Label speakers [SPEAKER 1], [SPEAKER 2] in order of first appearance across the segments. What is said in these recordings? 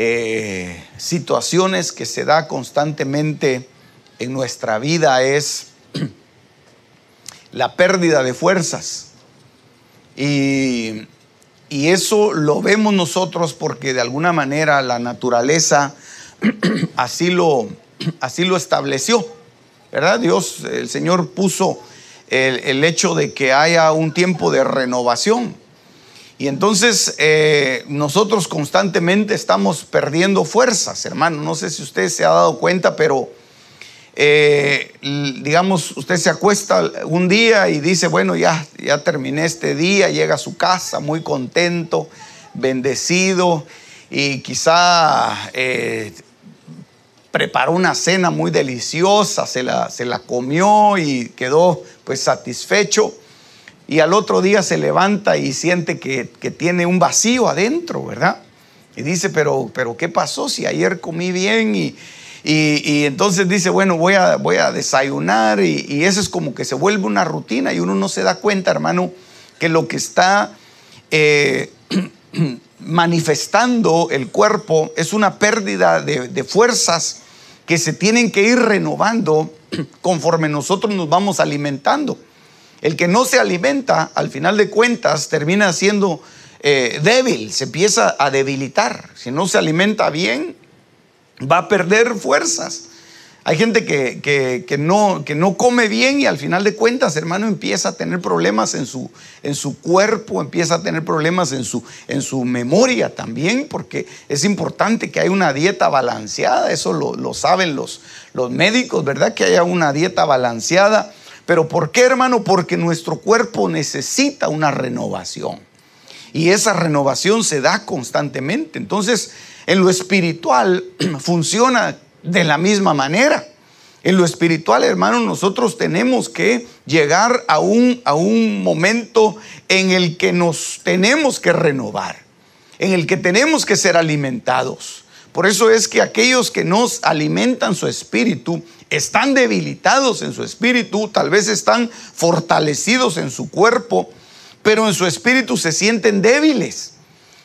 [SPEAKER 1] eh, situaciones que se da constantemente en nuestra vida es la pérdida de fuerzas. Y, y eso lo vemos nosotros porque de alguna manera la naturaleza así lo, así lo estableció. ¿Verdad? Dios, el Señor puso el, el hecho de que haya un tiempo de renovación. Y entonces eh, nosotros constantemente estamos perdiendo fuerzas, hermano. No sé si usted se ha dado cuenta, pero eh, digamos, usted se acuesta un día y dice, bueno, ya, ya terminé este día, llega a su casa muy contento, bendecido y quizá eh, preparó una cena muy deliciosa, se la, se la comió y quedó pues satisfecho y al otro día se levanta y siente que, que, tiene un vacío adentro, ¿verdad? Y dice, pero, pero ¿qué pasó si ayer comí bien? Y, y, entonces dice, bueno, voy a, voy a desayunar y, y, eso es como que se vuelve una rutina y uno no se da cuenta, hermano, que lo que está eh, manifestando el cuerpo es una pérdida de, de fuerzas que se tienen que ir renovando conforme nosotros nos vamos alimentando. El que no se alimenta, al final de cuentas, termina siendo eh, débil, se empieza a debilitar. Si no se alimenta bien, va a perder fuerzas. Hay gente que, que, que, no, que no come bien y al final de cuentas, hermano, empieza a tener problemas en su, en su cuerpo, empieza a tener problemas en su, en su memoria también, porque es importante que haya una dieta balanceada, eso lo, lo saben los, los médicos, ¿verdad? Que haya una dieta balanceada. Pero ¿por qué, hermano? Porque nuestro cuerpo necesita una renovación. Y esa renovación se da constantemente. Entonces, en lo espiritual funciona de la misma manera. En lo espiritual, hermano, nosotros tenemos que llegar a un, a un momento en el que nos tenemos que renovar, en el que tenemos que ser alimentados. Por eso es que aquellos que nos alimentan su espíritu están debilitados en su espíritu, tal vez están fortalecidos en su cuerpo, pero en su espíritu se sienten débiles,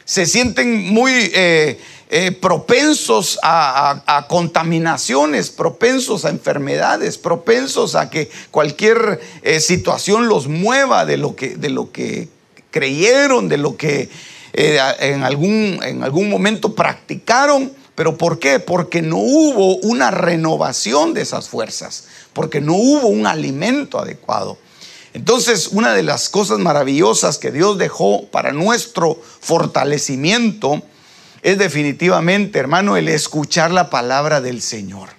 [SPEAKER 1] se sienten muy eh, eh, propensos a, contaminaciones, propensos a enfermedades, propensos a que cualquier eh, situación los mueva de lo que, de lo que creyeron, de lo que en, algún, en algún momento practicaron. ¿Pero por qué? Porque no hubo una renovación de esas fuerzas, porque no hubo un alimento adecuado. Entonces, una de las cosas maravillosas que Dios dejó para nuestro fortalecimiento es definitivamente, hermano, el escuchar la palabra del Señor.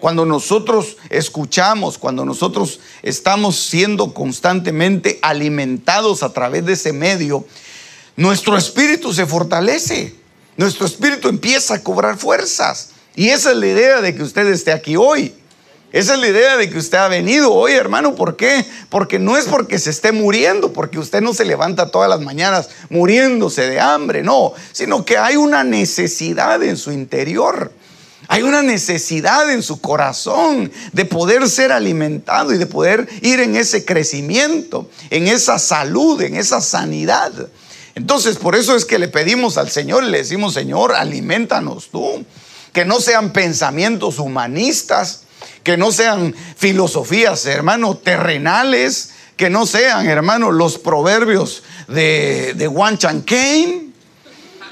[SPEAKER 1] Cuando nosotros escuchamos, cuando nosotros estamos siendo constantemente alimentados a través de ese medio, nuestro espíritu se fortalece, nuestro espíritu empieza a cobrar fuerzas. Y esa es la idea de que usted esté aquí hoy. Esa es la idea de que usted ha venido hoy, hermano. ¿Por qué? Porque no es porque se esté muriendo, porque usted no se levanta todas las mañanas muriéndose de hambre, no, sino que hay una necesidad en su interior. Hay una necesidad en su corazón de poder ser alimentado y de poder ir en ese crecimiento, en esa salud, en esa sanidad. Entonces, por eso es que le pedimos al Señor, le decimos, Señor, alimentanos tú. Que no sean pensamientos humanistas, que no sean filosofías, hermano, terrenales, que no sean, hermano, los proverbios de, de Chan Kane,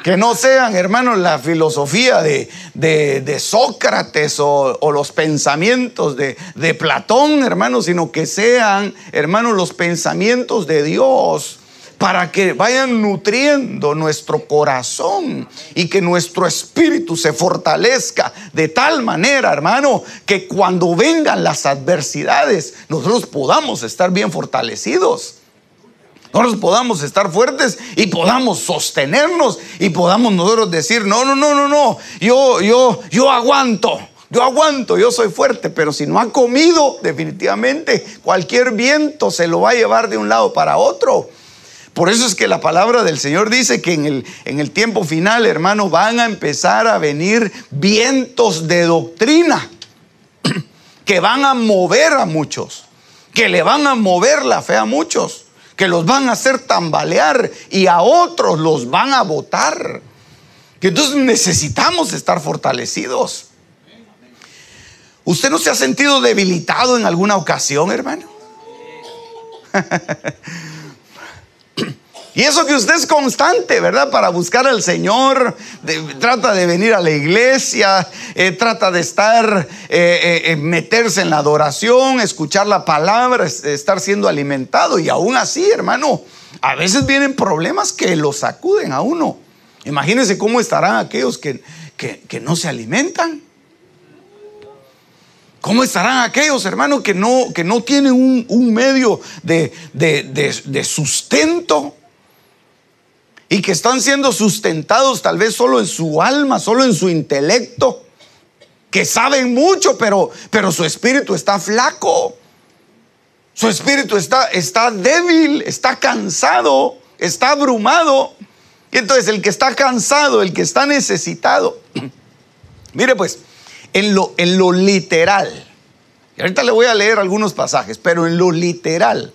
[SPEAKER 1] que no sean, hermano, la filosofía de, de, Sócrates o, o, los pensamientos de, de Platón, hermano, sino que sean, hermano, los pensamientos de Dios para que vayan nutriendo nuestro corazón y que nuestro espíritu se fortalezca de tal manera, hermano, que cuando vengan las adversidades, nosotros podamos estar bien fortalecidos. Nosotros podamos estar fuertes y podamos sostenernos y podamos nosotros decir, no, no, no, no, no, yo, yo, yo aguanto. Yo aguanto, yo soy fuerte, pero si no ha comido, definitivamente cualquier viento se lo va a llevar de un lado para otro. Por eso es que la palabra del Señor dice que en el, en el tiempo final, hermano, van a empezar a venir vientos de doctrina que van a mover a muchos, que le van a mover la fe a muchos, que los van a hacer tambalear y a otros los van a botar. Que entonces necesitamos estar fortalecidos. ¿Usted no se ha sentido debilitado en alguna ocasión, hermano? Y eso que usted es constante, ¿verdad? Para buscar al Señor, trata de venir a la iglesia, eh, trata de estar, eh, eh, meterse en la adoración, escuchar la palabra, estar siendo alimentado. Y aún así, hermano, a veces vienen problemas que lo sacuden a uno. Imagínense cómo estarán aquellos que, que no se alimentan. ¿Cómo estarán aquellos hermanos que no, que no tienen un, medio de, de, sustento? Y que están siendo sustentados tal vez solo en su alma, solo en su intelecto. Que saben mucho, pero, pero su espíritu está flaco. Su espíritu está, está débil, está cansado, está abrumado. Y entonces el que está cansado, el que está necesitado. Mire pues, en lo, en lo literal. Y ahorita le voy a leer algunos pasajes, pero en lo literal.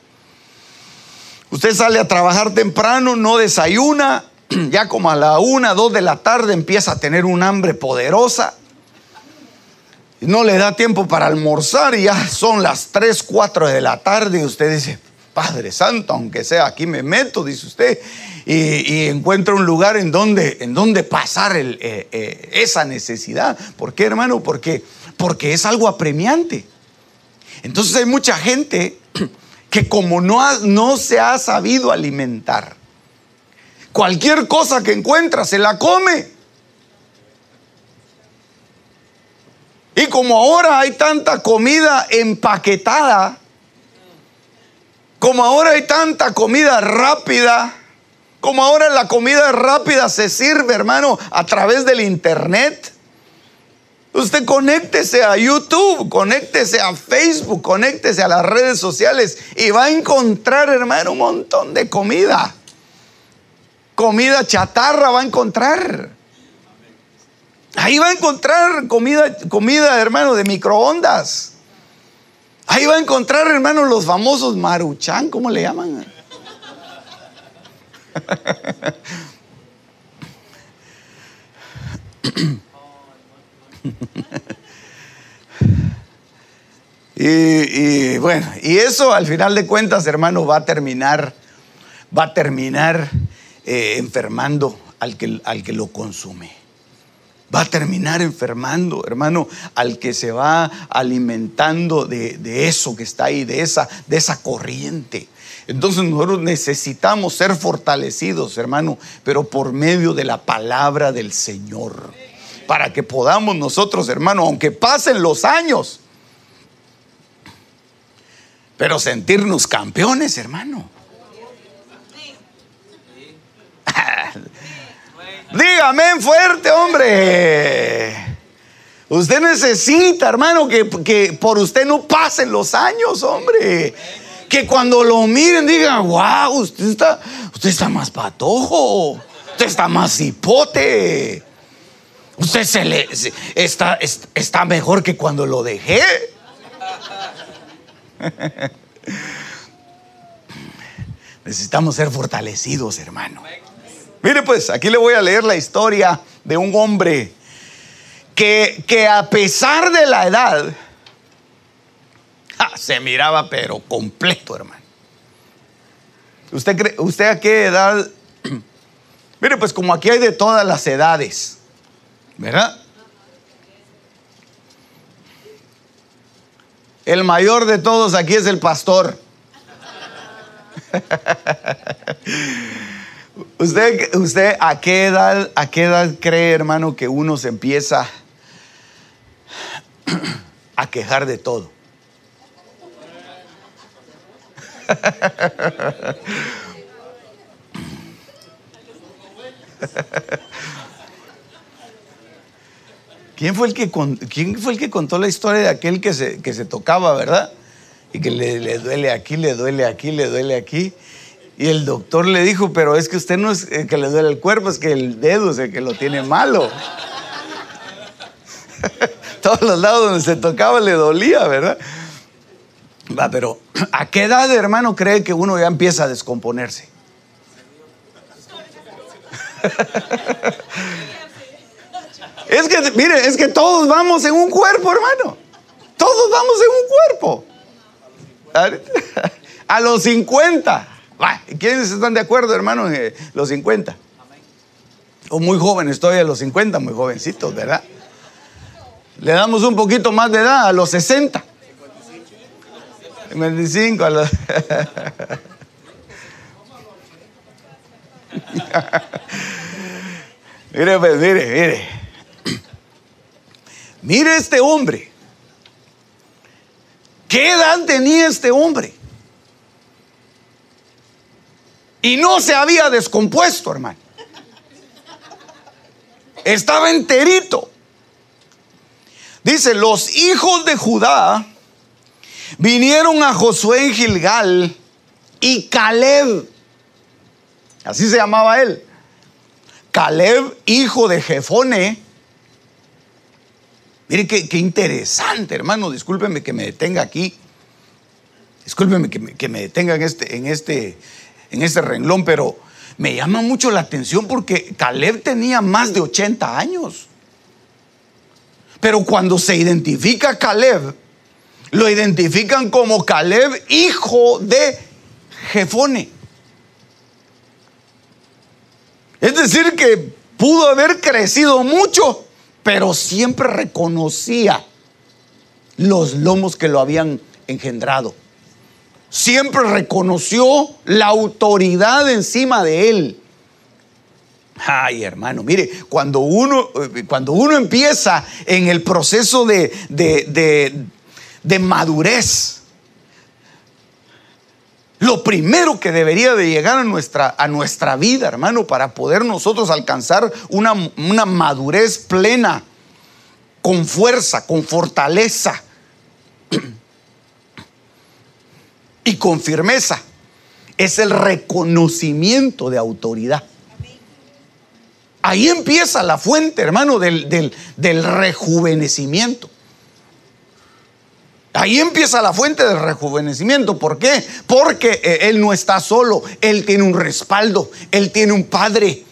[SPEAKER 1] Usted sale a trabajar temprano, no desayuna, ya como a la una, dos de la tarde empieza a tener un hambre poderosa. No le da tiempo para almorzar y ya son las tres, cuatro de la tarde y usted dice, Padre Santo, aunque sea aquí me meto, dice usted, y, encuentra un lugar en donde, en donde pasar eh, eh, esa necesidad. ¿Por qué, hermano? Porque, porque es algo apremiante. Entonces hay mucha gente que como no, no se ha sabido alimentar, cualquier cosa que encuentra se la come. Y como ahora hay tanta comida empaquetada, como ahora hay tanta comida rápida, como ahora la comida rápida se sirve, hermano, a través del internet. Usted conéctese a YouTube, conéctese a Facebook, conéctese a las redes sociales y va a encontrar, hermano, un montón de comida. Comida chatarra va a encontrar. Ahí va a encontrar comida, comida, hermano, de microondas. Ahí va a encontrar, hermano, los famosos maruchan, ¿cómo le llaman? y, bueno, y eso al final de cuentas, hermano, va a terminar, va a terminar eh, enfermando al que, al que lo consume. Va a terminar enfermando, hermano, al que se va alimentando de, de eso que está ahí, de esa, de esa corriente. Entonces nosotros necesitamos ser fortalecidos, hermano, pero por medio de la palabra del Señor. Para que podamos nosotros, hermano, aunque pasen los años, pero sentirnos campeones, hermano. Dígame fuerte, hombre. Usted necesita, hermano, que, que, por usted no pasen los años, hombre que cuando lo miren digan, wow, usted está, usted está más patojo, usted está más hipote. Usted se le está, está mejor que cuando lo dejé. Necesitamos ser fortalecidos, hermano. Mire, pues, aquí le voy a leer la historia de un hombre que, que a pesar de la edad, se miraba pero completo, hermano. ¿Usted, cree, ¿Usted a qué edad? Mire, pues como aquí hay de todas las edades, ¿verdad? El mayor de todos aquí es el pastor. ¿Usted, usted a, qué edad, a qué edad cree, hermano, que uno se empieza a quejar de todo? ¿Quién fue, el que, ¿Quién fue el que contó la historia de aquel que se, que se tocaba, verdad? Y que le, le, duele aquí, le duele aquí, le duele aquí. Y el doctor le dijo, pero es que usted no es el que le duele el cuerpo, es que el dedo es el que lo tiene malo. Todos los lados donde se tocaba le dolía, ¿verdad? Va, pero ¿a qué edad, hermano, cree que uno ya empieza a descomponerse? es que, mire, es que todos vamos en un cuerpo, hermano. Todos vamos en un cuerpo. A los 50. ¿Quiénes están de acuerdo, hermano, en los 50? O muy joven, estoy a los 50, muy jovencitos, ¿verdad? Le damos un poquito más de edad, a los 60. 25 a los... mire, pues, mire, mire. Mire este hombre. ¿Qué edad tenía este hombre? Y no se había descompuesto, hermano. Estaba enterito. Dice, los hijos de Judá vinieron a Josué en Gilgal y Caleb, así se llamaba él, Caleb, hijo de Jefone. Mire qué, interesante, hermano. Discúlpeme que me detenga aquí. Discúlpeme que me, que detenga en este, en este en este renglón, pero me llama mucho la atención porque Caleb tenía más de 80 años. Pero cuando se identifica Caleb, lo identifican como Caleb, hijo de Jefone. Es decir, que pudo haber crecido mucho, pero siempre reconocía los lomos que lo habían engendrado siempre reconoció la autoridad encima de él. Ay, hermano, mire, cuando uno, cuando uno empieza en el proceso de, de, madurez, lo primero que debería de llegar a nuestra, a nuestra vida, hermano, para poder nosotros alcanzar una, una madurez plena, con fuerza, con fortaleza, y con firmeza. Es el reconocimiento de autoridad. Ahí empieza la fuente, hermano, del, del, rejuvenecimiento. Ahí empieza la fuente del rejuvenecimiento. ¿Por qué? Porque eh, Él no está solo, Él tiene un respaldo, Él tiene un padre.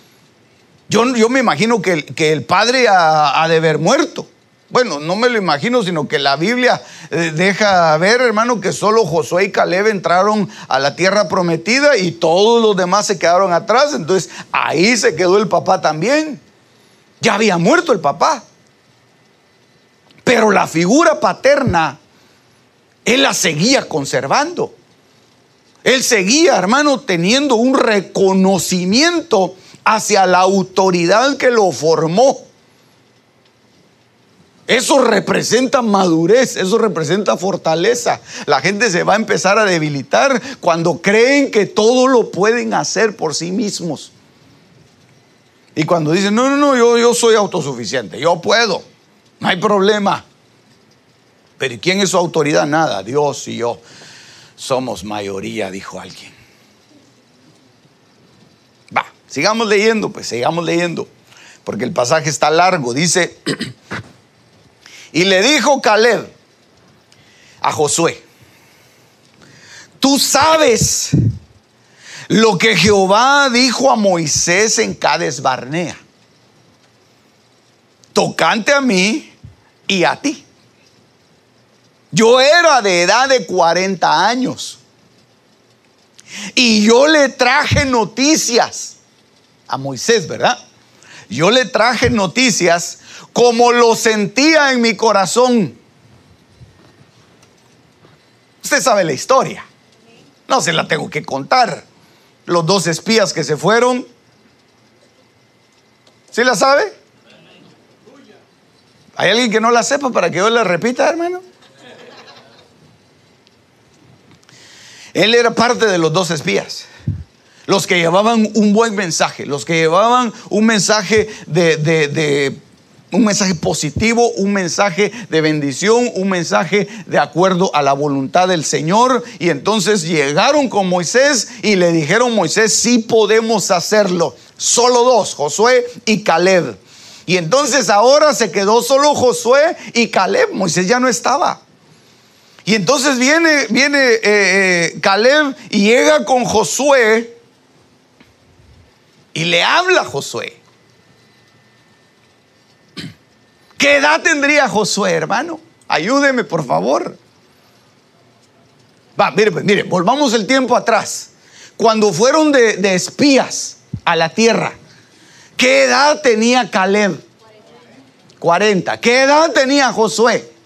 [SPEAKER 1] Yo, yo me imagino que, que el padre ha, ha de haber muerto. Bueno, no me lo imagino, sino que la Biblia eh, deja ver, hermano, que solo Josué y Caleb entraron a la tierra prometida y todos los demás se quedaron atrás. Entonces ahí se quedó el papá también. Ya había muerto el papá. Pero la figura paterna, él la seguía conservando. Él seguía, hermano, teniendo un reconocimiento hacia la autoridad que lo formó. Eso representa madurez, eso representa fortaleza. La gente se va a empezar a debilitar cuando creen que todo lo pueden hacer por sí mismos. Y cuando dicen, no, no, no, yo, yo soy autosuficiente, yo puedo, no hay problema. Pero ¿y quién es su autoridad? Nada, Dios y yo somos mayoría, dijo alguien. Va, sigamos leyendo, pues sigamos leyendo, porque el pasaje está largo. Dice... Y le dijo Caleb a Josué, tú sabes lo que Jehová dijo a Moisés en Cades Barnea, tocante a mí y a ti. Yo era de edad de 40 años y yo le traje noticias a Moisés, ¿verdad? Yo le traje noticias como lo sentía en mi corazón. Usted sabe la historia. No se la tengo que contar. los dos espías que se fueron. ¿Sí la sabe? ¿Hay alguien que no la sepa para que yo la repita, hermano? Él era parte de los dos espías. Los que llevaban un buen mensaje, los que llevaban un mensaje de, un mensaje positivo, un mensaje de bendición, un mensaje de acuerdo a la voluntad del Señor. Y entonces llegaron con Moisés y le dijeron, Moisés, sí podemos hacerlo. Solo dos, Josué y Caleb. Y entonces ahora se quedó solo Josué y Caleb. Moisés ya no estaba. Y entonces viene, viene eh, eh, Caleb y llega con Josué y le habla a Josué. ¿Qué edad tendría Josué, hermano? Ayúdeme, por favor. Va, mire, pues, mire, volvamos el tiempo atrás. Cuando fueron de, de espías a la tierra, ¿qué edad tenía Caleb? 40. ¿Qué edad tenía Josué?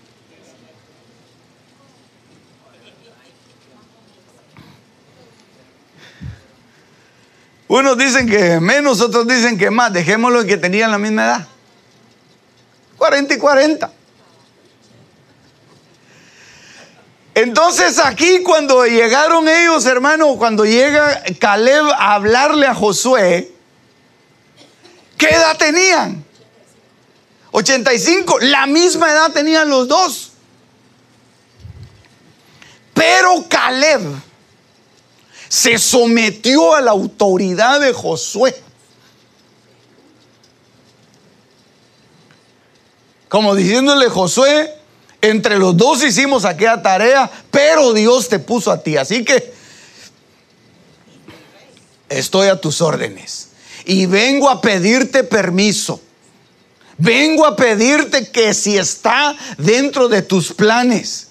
[SPEAKER 1] Unos dicen que menos, otros dicen que más. Dejémoslo en que tenían la misma edad. 40 y 40. Entonces aquí cuando llegaron ellos, hermano, cuando llega Caleb a hablarle a Josué, ¿qué edad tenían? 85, la misma edad tenían los dos. Pero Caleb se sometió a la autoridad de Josué. Como diciéndole Josué, entre los dos hicimos aquella tarea, pero Dios te puso a ti. Así que estoy a tus órdenes. Y vengo a pedirte permiso. Vengo a pedirte que si está dentro de tus planes,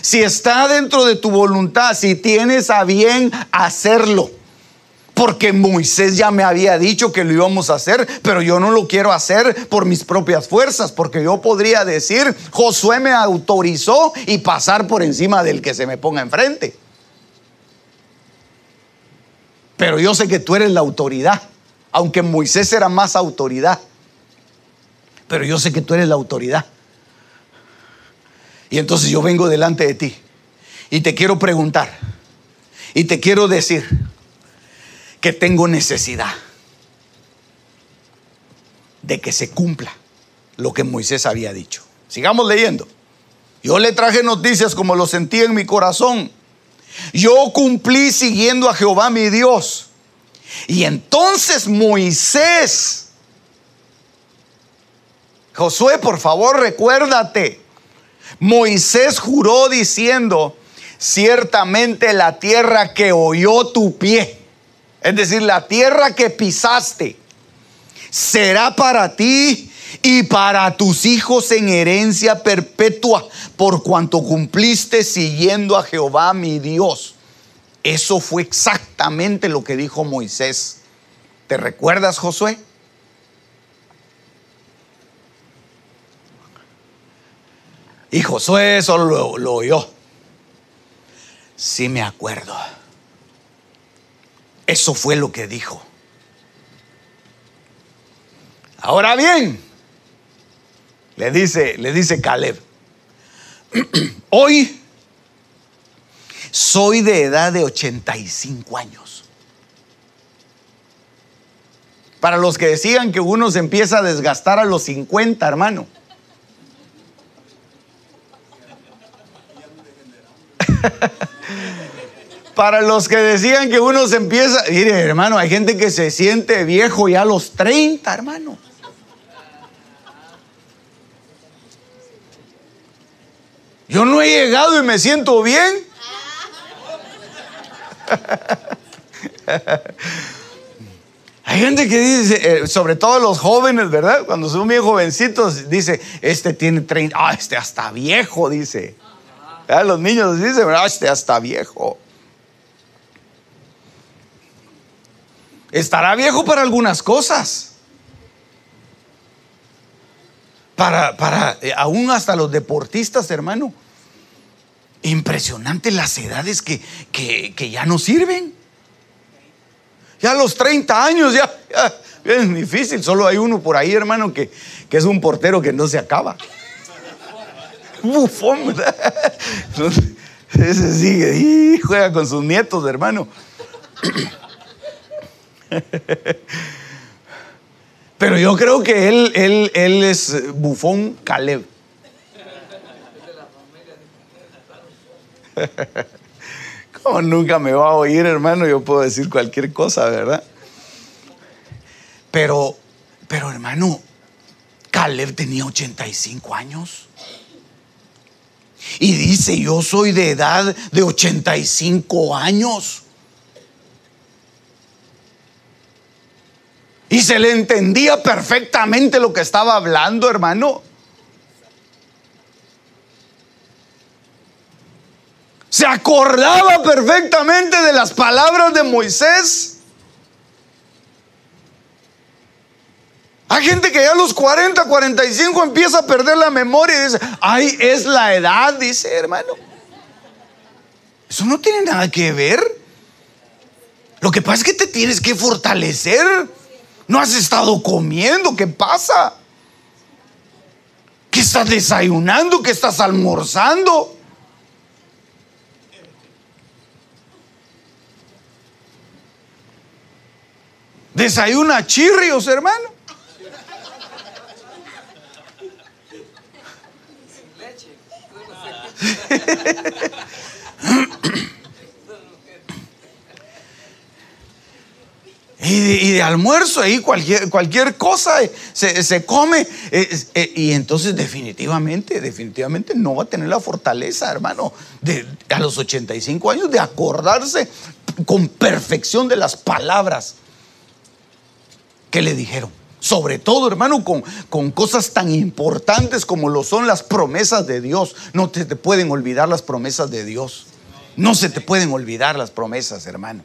[SPEAKER 1] si está dentro de tu voluntad, si tienes a bien hacerlo. Porque Moisés ya me había dicho que lo íbamos a hacer, pero yo no lo quiero hacer por mis propias fuerzas, porque yo podría decir, Josué me autorizó y pasar por encima del que se me ponga enfrente. Pero yo sé que tú eres la autoridad, aunque Moisés era más autoridad. Pero yo sé que tú eres la autoridad. Y entonces yo vengo delante de ti y te quiero preguntar y te quiero decir que tengo necesidad de que se cumpla lo que Moisés había dicho. Sigamos leyendo. Yo le traje noticias como lo sentí en mi corazón. Yo cumplí siguiendo a Jehová mi Dios. Y entonces Moisés, Josué, por favor, recuérdate Moisés juró diciendo, ciertamente la tierra que oyó tu pie, es decir, la tierra que pisaste, será para ti y para tus hijos en herencia perpetua, por cuanto cumpliste siguiendo a Jehová mi Dios. Eso fue exactamente lo que dijo Moisés. ¿Te recuerdas, Josué? Y Josué solo lo, oyó. Sí me acuerdo. Eso fue lo que dijo. Ahora bien, le dice, le dice Caleb, hoy soy de edad de 85 años. Para los que decían que uno se empieza a desgastar a los 50, hermano. Para los que decían que uno se empieza, mire hermano, hay gente que se siente viejo ya a los 30, hermano. Yo no he llegado y me siento bien. Hay gente que dice, eh, sobre todo los jóvenes, ¿verdad? Cuando son bien jovencitos, dice, este tiene 30, ah, este hasta viejo, dice. Los niños dicen, ah, este hasta viejo. Estará viejo para algunas cosas. Para, para, eh, aún hasta los deportistas, hermano. Impresionante las edades que, que, que ya no sirven. Ya a los 30 años ya, es difícil. Solo hay uno por ahí, hermano, que, que es un portero que no se acaba. Bufón, Ese sigue y juega con sus nietos, hermano. Pero yo creo que él, él, él es bufón Caleb. Como nunca me va a oír, hermano, yo puedo decir cualquier cosa, ¿verdad? Pero, pero hermano, Caleb tenía 85 años. Y dice, yo soy de edad de 85 años. Y se le entendía perfectamente lo que estaba hablando, hermano. Se acordaba perfectamente de las palabras de Moisés. Hay gente que ya a los 40, 45 empieza a perder la memoria y dice, ay, es la edad, dice hermano. Eso no tiene nada que ver. Lo que pasa es que te tienes que fortalecer. No has estado comiendo, ¿qué pasa? ¿Qué estás desayunando? ¿Qué estás almorzando? Desayuna chirrios, hermano. Y de, almuerzo ahí cualquier, cualquier cosa eh, se, come. Eh, eh, y entonces definitivamente, definitivamente no va a tener la fortaleza, hermano, de, a los 85 años de acordarse con perfección de las palabras que le dijeron. Sobre todo, hermano, con, con, cosas tan importantes como lo son las promesas de Dios. No te, te pueden olvidar las promesas de Dios. No se te pueden olvidar las promesas, hermano.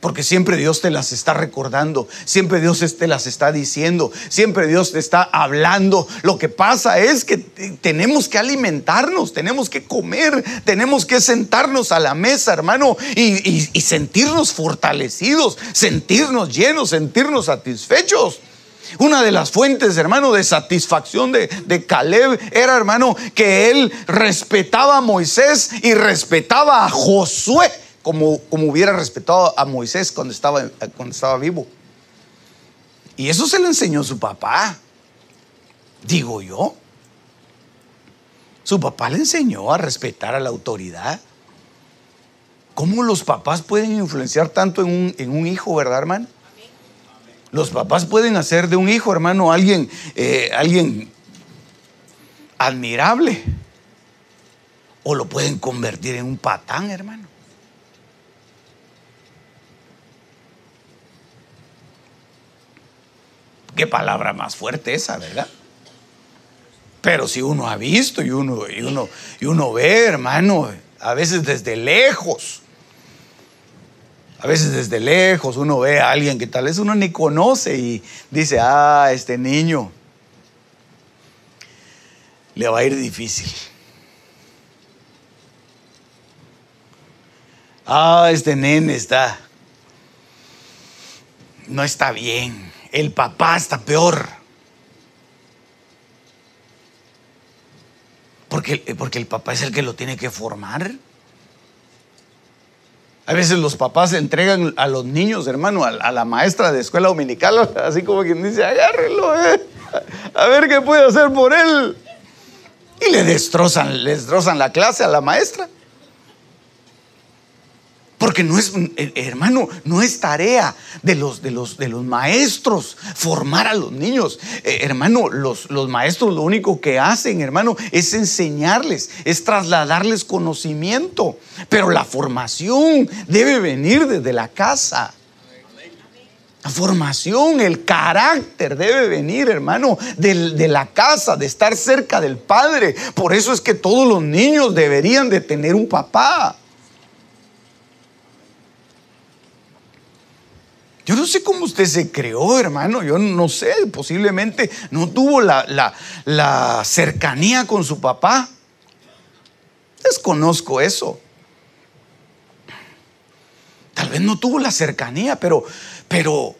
[SPEAKER 1] Porque siempre Dios te las está recordando, siempre Dios te las está diciendo, siempre Dios te está hablando. Lo que pasa es que tenemos que alimentarnos, tenemos que comer, tenemos que sentarnos a la mesa, hermano, y, sentirnos fortalecidos, sentirnos llenos, sentirnos satisfechos. Una de las fuentes, hermano, de satisfacción de, Caleb era, hermano, que él respetaba a Moisés y respetaba a Josué como, hubiera respetado a Moisés cuando estaba, cuando estaba vivo. Y eso se le enseñó su papá, digo yo. Su papá le enseñó a respetar a la autoridad. ¿Cómo los papás pueden influenciar tanto en un, en un hijo, verdad, hermano? Los papás pueden hacer de un hijo, hermano, alguien, eh, alguien admirable. O lo pueden convertir en un patán, hermano. Qué palabra más fuerte esa, ¿verdad? Pero si uno ha visto y uno, y uno, y uno ve, hermano, a veces desde lejos, a veces desde lejos uno ve a alguien que tal vez uno ni conoce y dice, ah, este niño le va a ir difícil. Ah, este nene está, no está bien el papá está peor. Porque, porque el papá es el que lo tiene que formar. A veces los papás entregan a los niños, hermano, a, la maestra de escuela dominical, así como quien dice, agárrelo, eh, a ver qué puede hacer por él. Y le destrozan, le destrozan la clase a la maestra. Porque no es, eh, hermano, no es tarea de los, de los, de los maestros formar a los niños. Eh, hermano, los, los maestros lo único que hacen, hermano, es enseñarles, es trasladarles conocimiento. Pero la formación debe venir desde la casa. La formación, el carácter debe venir, hermano, de la casa, de estar cerca del Padre. Por eso es que todos los niños deberían de tener un papá. Yo no sé cómo usted se creó, hermano. Yo no sé, posiblemente no tuvo la, cercanía con su papá. Desconozco eso. Tal vez no tuvo la cercanía, pero, pero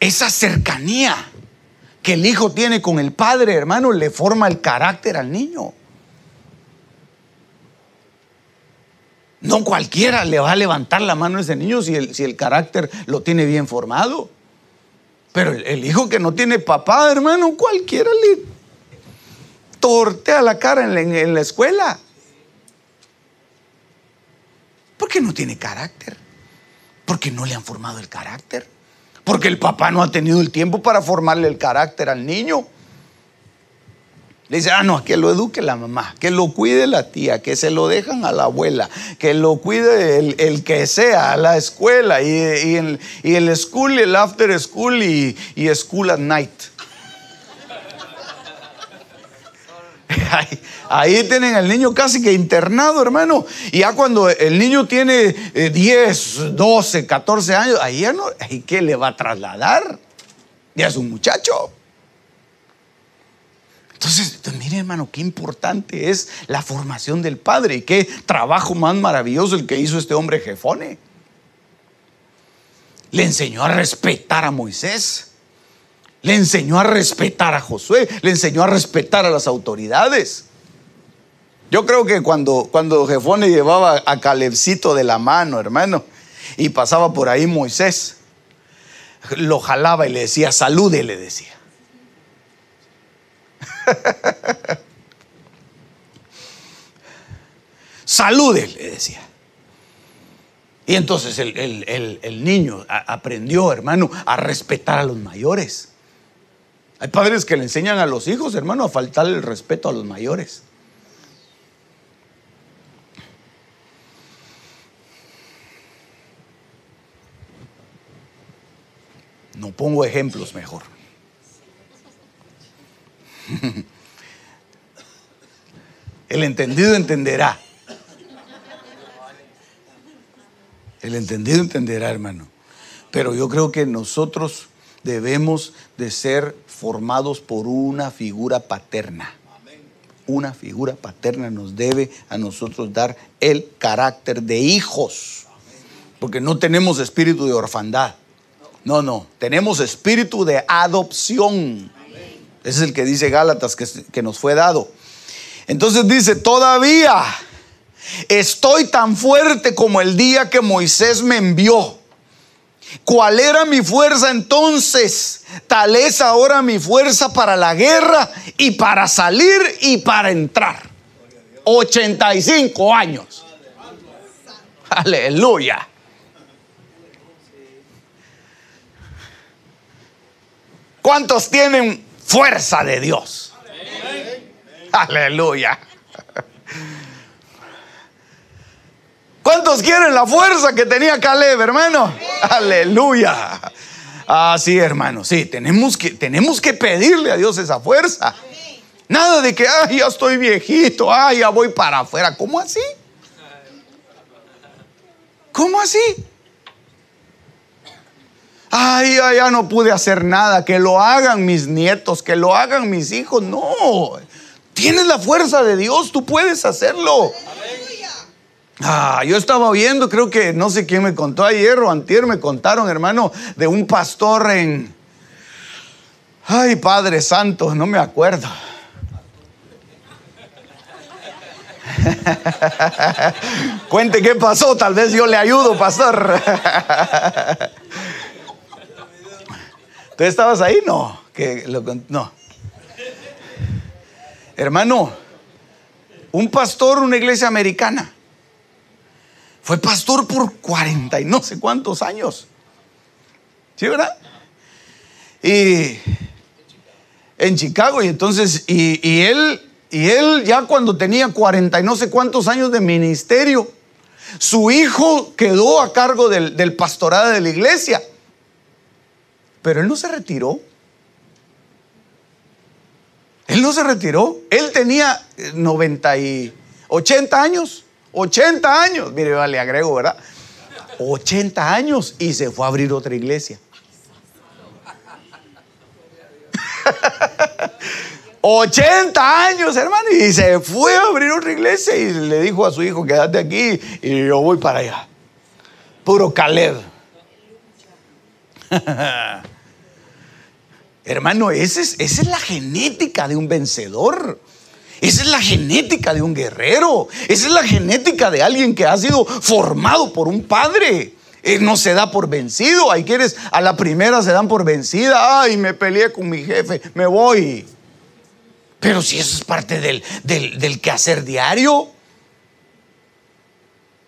[SPEAKER 1] esa cercanía que el hijo tiene con el padre, hermano, le forma el carácter al niño. No cualquiera le va a levantar la mano a ese niño si el, si el carácter lo tiene bien formado. Pero el, hijo que no tiene papá, hermano, cualquiera le tortea la cara en la, escuela. Porque no tiene carácter. Porque no le han formado el carácter. Porque el papá no ha tenido el tiempo para formarle el carácter al niño. Le dice, ah, no, que lo eduque la mamá, que lo cuide la tía, que se lo dejan a la abuela, que lo cuide el, que sea, a la escuela, y, el, y, el, school, el after school y, y school at night. Ahí, tienen al niño casi que internado, hermano. Y ya cuando el niño tiene 10, 12, 14 años, ahí ya no, ¿qué le va a trasladar? Ya es un muchacho. Entonces, mire hermano, qué importante es la formación del Padre y qué trabajo más maravilloso el que hizo este hombre Jefone. Le enseñó a respetar a Moisés, le enseñó a respetar a Josué, le enseñó a respetar a las autoridades. Yo creo que cuando, cuando Jefone llevaba a Calebcito de la mano, hermano, y pasaba por ahí Moisés, lo jalaba y le decía, salude, le decía. Salude, le decía. Y entonces el, niño aprendió, hermano, a respetar a los mayores. Hay padres que le enseñan a los hijos, hermano, a faltar el respeto a los mayores. No pongo ejemplos mejor. El entendido entenderá. El entendido entenderá, hermano. Pero yo creo que nosotros debemos de ser formados por una figura paterna. Una figura paterna nos debe a nosotros dar el carácter de hijos. Porque no tenemos espíritu de orfandad. No, no. Tenemos espíritu de adopción. Ese es el que dice Gálatas que, nos fue dado. Entonces dice, todavía estoy tan fuerte como el día que Moisés me envió. ¿Cuál era mi fuerza entonces? Tal es ahora mi fuerza para la guerra y para salir y para entrar. 85 años. Aleluya. ¿Cuántos tienen fuerza de Dios. Aleluya. ¿Cuántos quieren la fuerza que tenía Caleb, hermano? Aleluya. Ah, sí, hermano, sí, tenemos que, tenemos que pedirle a Dios esa fuerza. Nada de que, ay, ya estoy viejito, ay, ya voy para afuera. ¿Cómo así? ¿Cómo así? Ay, ya no pude hacer nada, que lo hagan mis nietos, que lo hagan mis hijos. No, tienes la fuerza de Dios, tú puedes hacerlo. Ah, yo estaba viendo, creo que no sé quién me contó ayer o antier, me contaron, hermano, de un pastor en... Ay, Padre Santo, no me acuerdo. Cuente qué pasó, tal vez yo le ayudo, pastor. ¿Tú estabas ahí? No. Que no. Hermano, un pastor, una iglesia americana, fue pastor por 40 y no sé cuántos años. ¿Sí, verdad? Y en Chicago, y entonces, y, él, y él ya cuando tenía 40 y no sé cuántos años de ministerio, su hijo quedó a cargo del pastorado de la iglesia. Pero él no se retiró. Él no se retiró. Él tenía 90 y 80 años. 80 años. Mire, le agrego, ¿verdad? 80 años y se fue a abrir otra iglesia. 80 años, hermano, y se fue a abrir otra iglesia y le dijo a su hijo, quédate aquí y yo voy para allá. Puro Caleb. Hermano, esa es, esa es la genética de un vencedor. Esa es la genética de un guerrero. Esa es la genética de alguien que ha sido formado por un padre. Él no se da por vencido. Ahí quieres, a la primera se dan por vencida. Ay, me peleé con mi jefe, me voy. Pero si eso es parte del, del, del quehacer diario,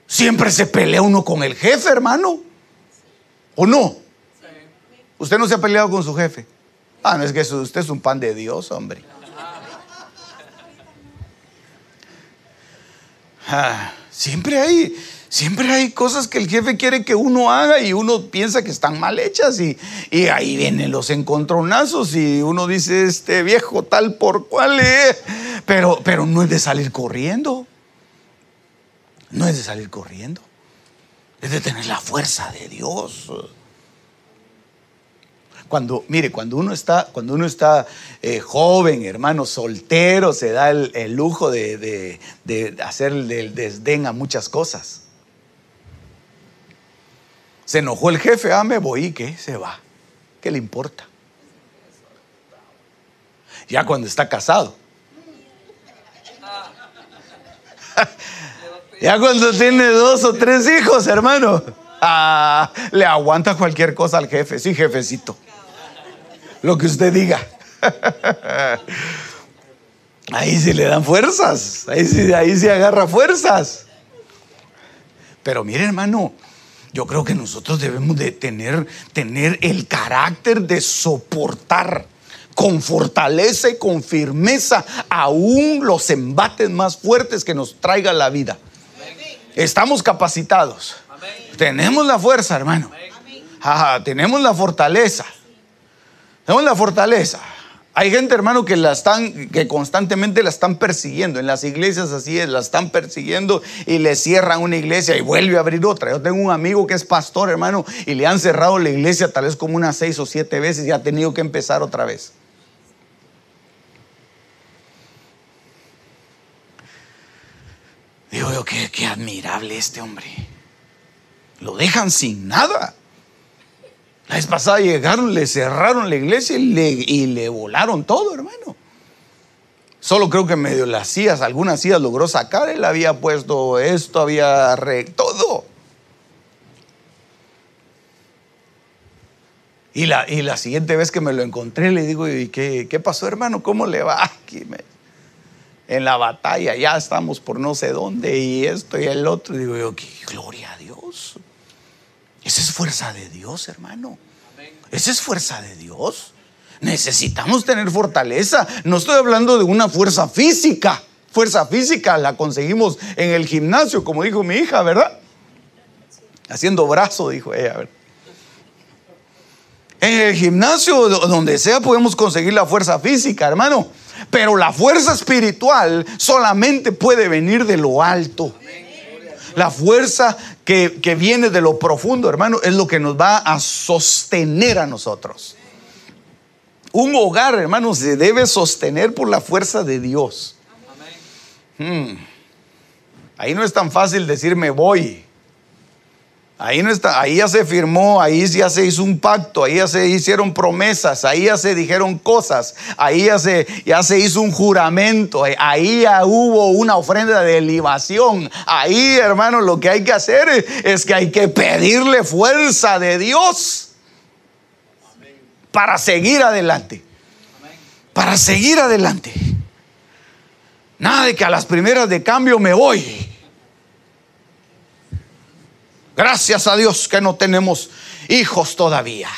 [SPEAKER 1] siempre se pelea uno con el jefe, hermano. ¿O no? Usted no se ha peleado con su jefe. Ah, no es que usted es un pan de Dios, hombre. Ah, siempre hay, siempre hay cosas que el jefe quiere que uno haga y uno piensa que están mal hechas y, y ahí vienen los encontronazos y uno dice, este viejo tal por cual es. Pero, pero no es de salir corriendo. No es de salir corriendo. Es de tener la fuerza de Dios. Cuando, mire, cuando uno está, cuando uno está eh, joven, hermano, soltero, se da el, lujo de, hacer el desdén a muchas cosas. Se enojó el jefe, ah, me voy, ¿qué? Se va. ¿Qué le importa? Ya cuando está casado. ya cuando tiene dos o tres hijos, hermano. Ah, le aguanta cualquier cosa al jefe. Sí, jefecito lo que usted diga. Ahí sí le dan fuerzas, ahí sí, ahí sí agarra fuerzas. Pero mire hermano, yo creo que nosotros debemos de tener, tener el carácter de soportar con fortaleza y con firmeza aún los embates más fuertes que nos traiga la vida. Estamos capacitados. Tenemos la fuerza, hermano. tenemos la fortaleza. Tenemos la fortaleza. Hay gente, hermano, que la están, que constantemente la están persiguiendo. En las iglesias así es, la están persiguiendo y le cierran una iglesia y vuelve a abrir otra. Yo tengo un amigo que es pastor, hermano, y le han cerrado la iglesia tal vez como unas seis o siete veces y ha tenido que empezar otra vez. Digo yo, qué, qué admirable este hombre. Lo dejan sin nada. La vez pasada llegaron, le cerraron la iglesia y le, volaron todo, hermano. Solo creo que medio las sillas, algunas sillas logró sacar. Él había puesto esto, había todo. Y la, y la siguiente vez que me lo encontré, le digo, ¿y qué, qué pasó, hermano? ¿Cómo le va aquí? en la batalla, ya estamos por no sé dónde, y esto y el otro. Y digo yo, qué gloria a Dios. Esa es fuerza de Dios, hermano. Esa es fuerza de Dios. Necesitamos tener fortaleza. No estoy hablando de una fuerza física. Fuerza física la conseguimos en el gimnasio, como dijo mi hija, ¿verdad? Haciendo brazo, dijo ella. En el gimnasio, donde sea, podemos conseguir la fuerza física, hermano. Pero la fuerza espiritual solamente puede venir de lo alto. La fuerza que, viene de lo profundo, hermano, es lo que nos va a sostener a nosotros. Un hogar, hermano, se debe sostener por la fuerza de Dios. Hmm. Ahí no es tan fácil decir me voy. Ahí, no está, ahí ya se firmó, ahí ya se hizo un pacto, ahí ya se hicieron promesas, ahí ya se dijeron cosas, ahí ya se, ya se hizo un juramento, ahí ya hubo una ofrenda de libación. Ahí, hermano, lo que hay que hacer es que hay que pedirle fuerza de Dios para seguir adelante. Para seguir adelante. Nada de que a las primeras de cambio me voy. Gracias a Dios que no tenemos hijos todavía.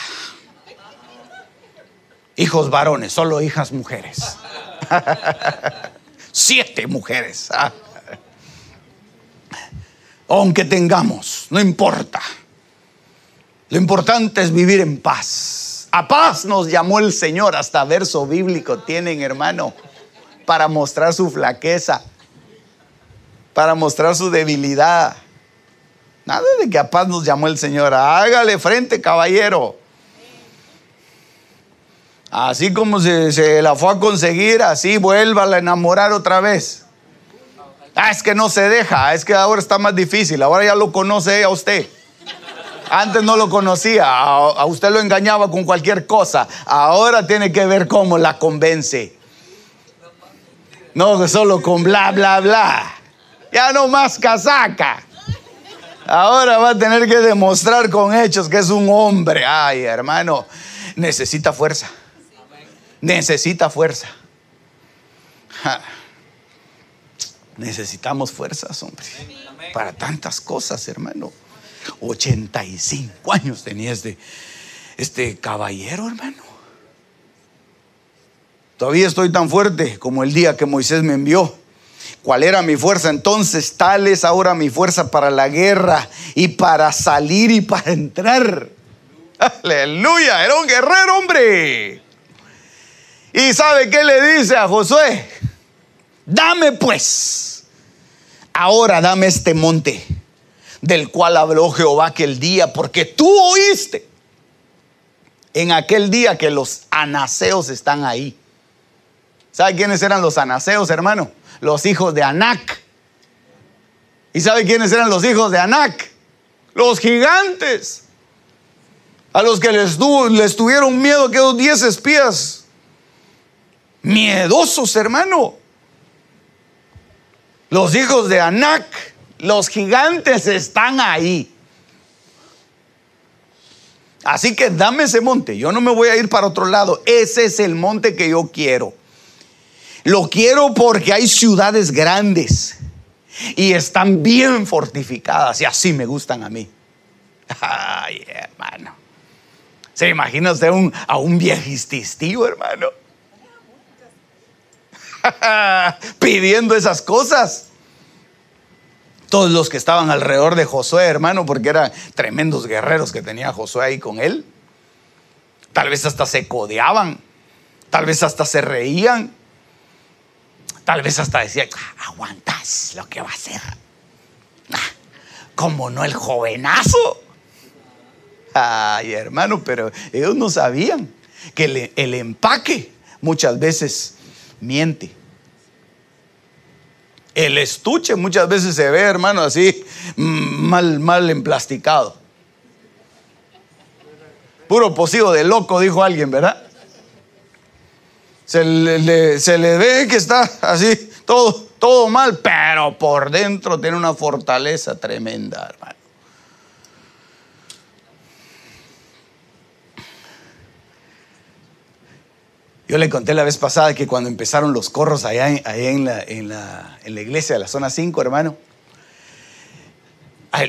[SPEAKER 1] Hijos varones, solo hijas mujeres. Siete mujeres. Aunque tengamos, no importa. Lo importante es vivir en paz. A paz nos llamó el Señor. Hasta verso bíblico tienen, hermano, para mostrar su flaqueza, para mostrar su debilidad. Nada de que a paz nos llamó el Señor. Hágale frente, caballero. Así como se, la fue a conseguir, así vuelva a enamorar otra vez. Ah, es que no se deja, es que ahora está más difícil, ahora ya lo conoce a usted. Antes no lo conocía, a, usted lo engañaba con cualquier cosa. Ahora tiene que ver cómo la convence. No solo con bla, bla, bla. Ya no más casaca. Ahora va a tener que demostrar con hechos que es un hombre. Ay, hermano, necesita fuerza. Necesita fuerza. Necesitamos fuerzas, hombre. Para tantas cosas, hermano. 85 años tenía este, este caballero, hermano. Todavía estoy tan fuerte como el día que Moisés me envió. ¿Cuál era mi fuerza entonces? Tal es ahora mi fuerza para la guerra y para salir y para entrar. Aleluya, era un guerrero, hombre. ¿Y sabe qué le dice a Josué? Dame pues, ahora dame este monte del cual habló Jehová aquel día, porque tú oíste en aquel día que los anaseos están ahí. ¿Sabe quiénes eran los anaseos, hermano? Los hijos de Anac. ¿Y sabe quiénes eran los hijos de Anac? Los gigantes. A los que les, tuvieron miedo aquellos diez espías. Miedosos, hermano. Los hijos de Anac los gigantes están ahí. Así que dame ese monte. Yo no me voy a ir para otro lado. Ese es el monte que yo quiero. Lo quiero porque hay ciudades grandes y están bien fortificadas y así me gustan a mí. Ay, hermano. ¿Se imagina usted a un viejistivo, hermano? Pidiendo esas cosas todos los que estaban alrededor de Josué, hermano, porque eran tremendos guerreros que tenía Josué ahí con él. Tal vez hasta se codeaban, tal vez hasta se reían, tal vez hasta decían, ah, aguantas lo que va a hacer. Ah, como no el jovenazo. Ay, hermano, pero ellos no sabían que el empaque muchas veces miente. El estuche muchas veces se ve, hermano, así mal, mal emplasticado. Puro posivo de loco, dijo alguien, ¿verdad? Se le, se le ve que está así, todo, todo mal, pero por dentro tiene una fortaleza tremenda, hermano. Yo le conté la vez pasada que cuando empezaron los corros allá, en, la, en, la, iglesia de la zona 5, hermano,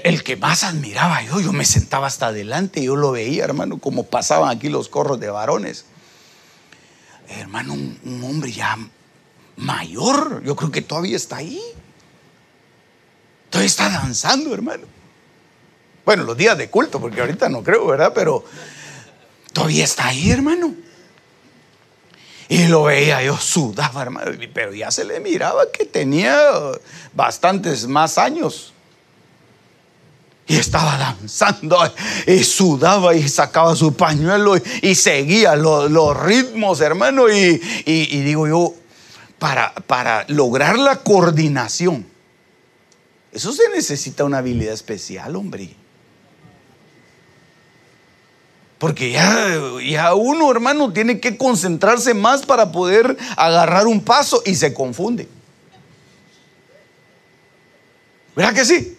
[SPEAKER 1] el, que más admiraba yo, yo me sentaba hasta adelante, yo lo veía, hermano, como pasaban aquí los corros de varones. Hermano, un, hombre ya mayor, yo creo que todavía está ahí. Todavía está danzando, hermano. Bueno, los días de culto, porque ahorita no creo, ¿verdad? Pero todavía está ahí, hermano. Y lo veía, yo sudaba, hermano, pero ya se le miraba que tenía bastantes más años. Y estaba danzando y sudaba y sacaba su pañuelo y, seguía los, ritmos, hermano. Y, digo yo, para, para lograr la coordinación, eso se necesita una habilidad especial, hombre. Porque ya, ya uno, hermano, tiene que concentrarse más para poder agarrar un paso y se confunde. ¿Verdad que sí?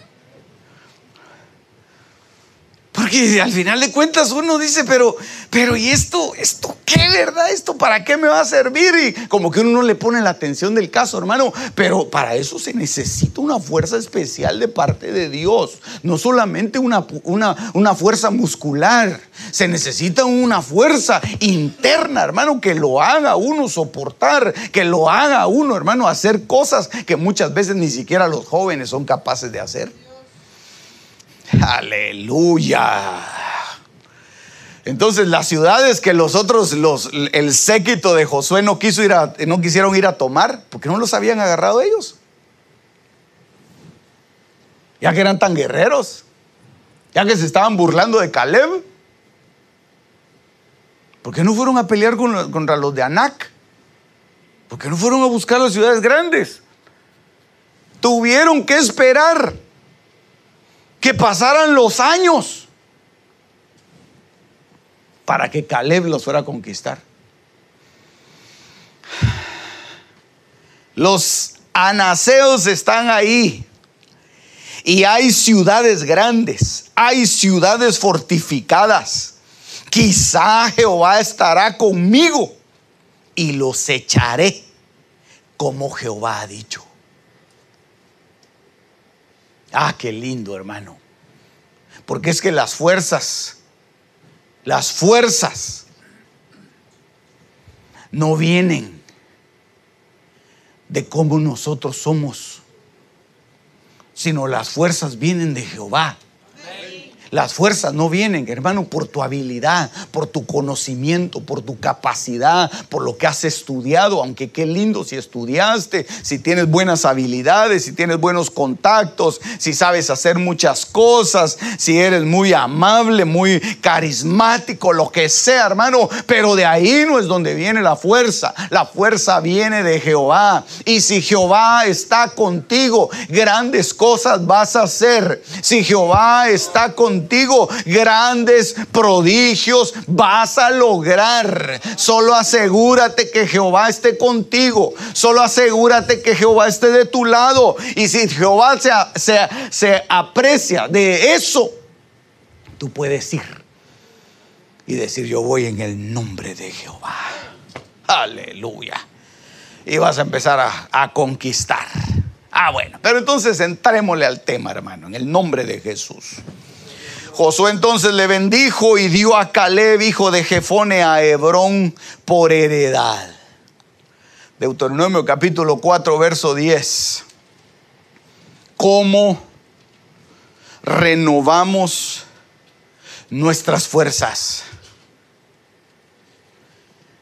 [SPEAKER 1] Porque al final de cuentas uno dice, pero, pero ¿y esto, esto qué, verdad? ¿Esto para qué me va a servir? Y como que uno no le pone la atención del caso, hermano. Pero para eso se necesita una fuerza especial de parte de Dios. No solamente una, una, una fuerza muscular. Se necesita una fuerza interna, hermano, que lo haga uno soportar, que lo haga uno, hermano, hacer cosas que muchas veces ni siquiera los jóvenes son capaces de hacer. Aleluya. Entonces las ciudades que los otros, los, el séquito de Josué no, quiso ir a, no quisieron ir a tomar, porque no los habían agarrado ellos. Ya que eran tan guerreros, ya que se estaban burlando de Caleb. ¿Por qué no fueron a pelear contra los de Anac? ¿Por qué no fueron a buscar las ciudades grandes? tuvieron que esperar que pasaran los años para que Caleb los fuera a conquistar. Los anaseos están ahí. Y hay ciudades grandes, hay ciudades fortificadas. Quizá Jehová estará conmigo y los echaré como Jehová ha dicho. Ah, qué lindo, hermano. Porque es que las fuerzas, las fuerzas no vienen de cómo nosotros somos, sino las fuerzas vienen de Jehová. Las fuerzas no vienen, hermano, por tu habilidad, por tu conocimiento, por tu capacidad, por lo que has estudiado, aunque qué lindo si estudiaste, si tienes buenas habilidades, si tienes buenos contactos, si sabes hacer muchas cosas, si eres muy amable, muy carismático, lo que sea, hermano, pero de ahí no es donde viene la fuerza. La fuerza viene de Jehová. Y si Jehová está contigo, grandes cosas vas a hacer. Si Jehová está contigo, contigo, grandes prodigios vas a lograr. Solo asegúrate que Jehová esté contigo. Solo asegúrate que Jehová esté de tu lado. Y si Jehová se, se aprecia de eso, tú puedes ir y decir, yo voy en el nombre de Jehová. Aleluya. Y vas a empezar a, a, conquistar. Ah, bueno, pero entonces entrémosle al tema, hermano, en el nombre de Jesús. Josué entonces le bendijo y dio a Caleb, hijo de Jefone, a Hebrón por heredad. Deuteronomio capítulo 4, verso 10. ¿Cómo renovamos nuestras fuerzas?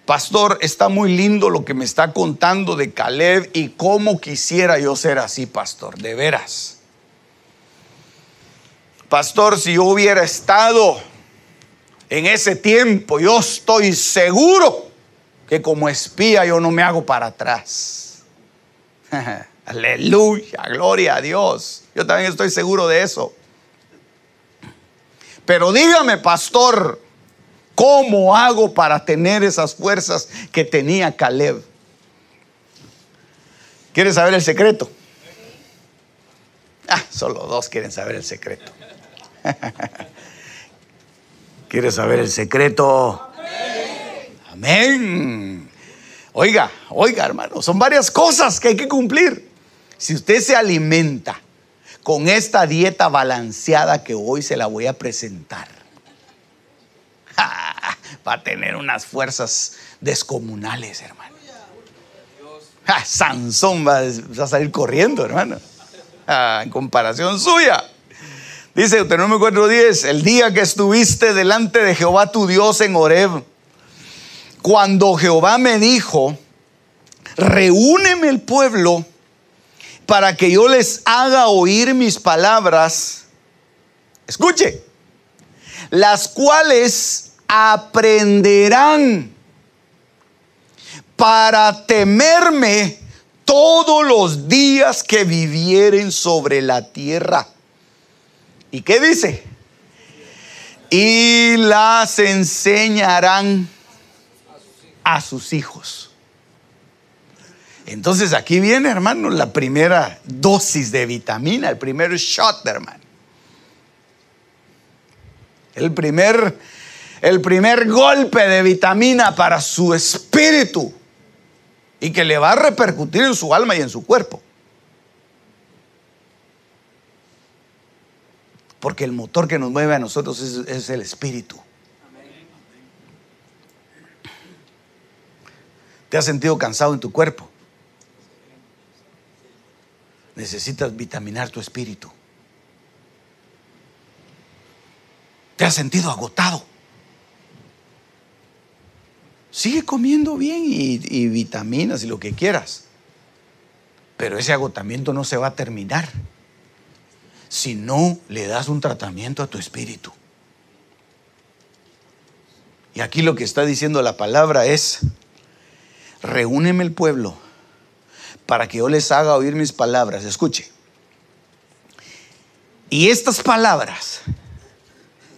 [SPEAKER 1] Pastor, está muy lindo lo que me está contando de Caleb y cómo quisiera yo ser así, pastor, de veras. Pastor, si yo hubiera estado en ese tiempo, yo estoy seguro que como espía yo no me hago para atrás. Aleluya, gloria a Dios. Yo también estoy seguro de eso. Pero dígame, pastor, ¿cómo hago para tener esas fuerzas que tenía Caleb? ¿Quieres saber el secreto? Ah, solo dos quieren saber el secreto. ¿Quieres saber el secreto? Amén. Oiga, oiga, hermano, son varias cosas que hay que cumplir. Si usted se alimenta con esta dieta balanceada que hoy se la voy a presentar, va a tener unas fuerzas descomunales, hermano. Sansón va, a salir corriendo, hermano. en comparación suya. Dice Deuteronomio 4:10, el día que estuviste delante de Jehová tu Dios en Horeb, cuando Jehová me dijo, reúneme el pueblo para que yo les haga oír mis palabras, escuche, las cuales aprenderán para temerme todos los días que vivieren sobre la tierra ¿Y qué dice? Y las enseñarán a sus hijos. Entonces aquí viene, hermano, la primera dosis de vitamina, el primer shot, hermano. El primer, el primer golpe de vitamina para su espíritu y que le va a repercutir en su alma y en su cuerpo. Porque el motor que nos mueve a nosotros es, el espíritu. ¿Te has sentido cansado en tu cuerpo? Necesitas vitaminar tu espíritu. ¿Te has sentido agotado? Sigue comiendo bien y, y, vitaminas y lo que quieras. Pero ese agotamiento no se va a terminar si no le das un tratamiento a tu espíritu. Y aquí lo que está diciendo la palabra es, reúneme el pueblo para que yo les haga oír mis palabras. Escuche. Y estas palabras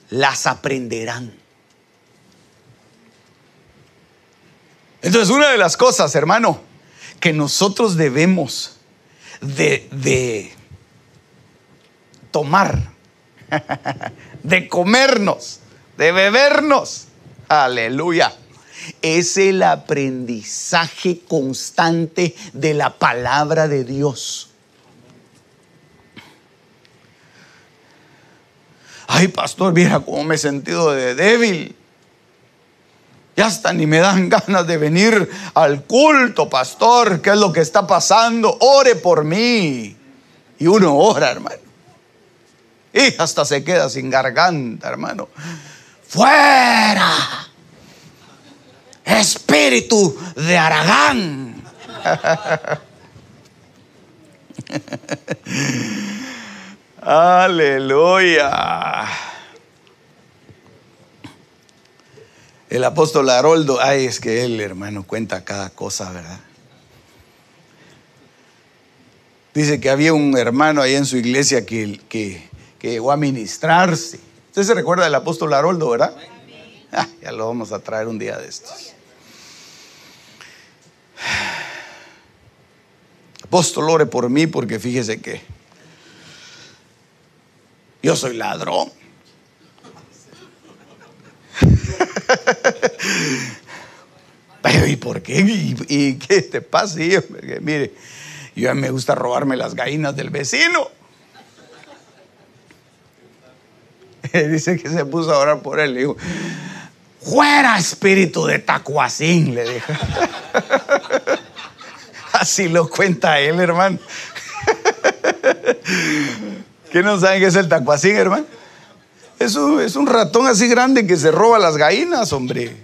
[SPEAKER 1] las aprenderán. Entonces, una de las cosas, hermano, que nosotros debemos de, de tomar, de comernos, de bebernos, aleluya, es el aprendizaje constante de la palabra de Dios. Ay, pastor, mira cómo me he sentido de débil. Ya hasta ni me dan ganas de venir al culto, pastor. ¿Qué es lo que está pasando? Ore por mí. Y uno ora, hermano. Y hasta se queda sin garganta, hermano. Fuera. Espíritu de Aragán. Aleluya. El apóstol Haroldo, ay, es que él, hermano, cuenta cada cosa, ¿verdad? Dice que había un hermano ahí en su iglesia que, que, llegó a ministrarse. Usted se recuerda del apóstol Haroldo, ¿verdad? Ah, ya lo vamos a traer un día de estos. Apóstol, ore por mí porque fíjese que yo soy ladrón. Pero ¿y por qué? ¿Y, qué te pasa? mire, yo a mí me gusta robarme las gallinas del vecino. Dice que se puso a orar por él. Le dijo, fuera espíritu de tacuacín, le dijo. Así lo cuenta él, hermano. ¿Qué no saben qué es el tacuacín, hermano? Es un, ratón así grande que se roba las gallinas, hombre.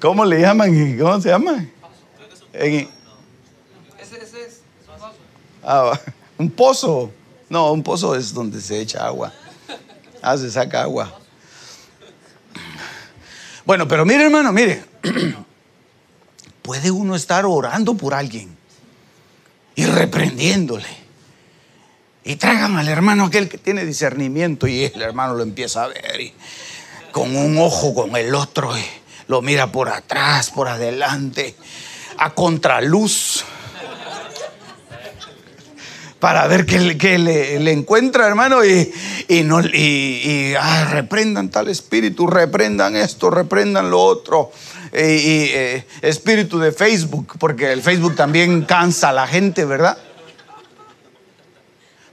[SPEAKER 1] ¿Cómo le llaman? ¿Cómo se llama? Es ah, un pozo. No, un pozo es donde se echa agua. Ah, se saca agua. Bueno, pero mire, hermano, mire. Puede uno estar orando por alguien y reprendiéndole. Y tráigame al hermano aquel que tiene discernimiento y el hermano lo empieza a ver y con un ojo con el otro lo mira por atrás, por adelante, a contraluz para ver qué, le, encuentra, hermano, y, no, y, ah, reprendan tal espíritu, reprendan esto, reprendan lo otro. Y, eh, espíritu de Facebook, porque el Facebook también cansa a la gente, ¿verdad?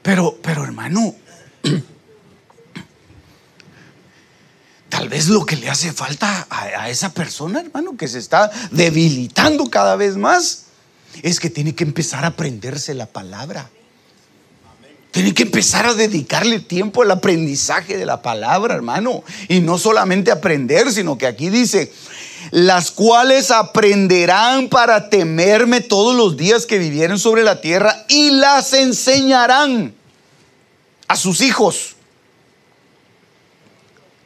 [SPEAKER 1] Pero, pero hermano, tal vez lo que le hace falta a esa persona, hermano, que se está debilitando cada vez más, es que tiene que empezar a aprenderse la palabra. Tiene que empezar a dedicarle tiempo al aprendizaje de la palabra, hermano. Y no solamente aprender, sino que aquí dice, las cuales aprenderán para temerme todos los días que vivieren sobre la tierra y las enseñarán a sus hijos.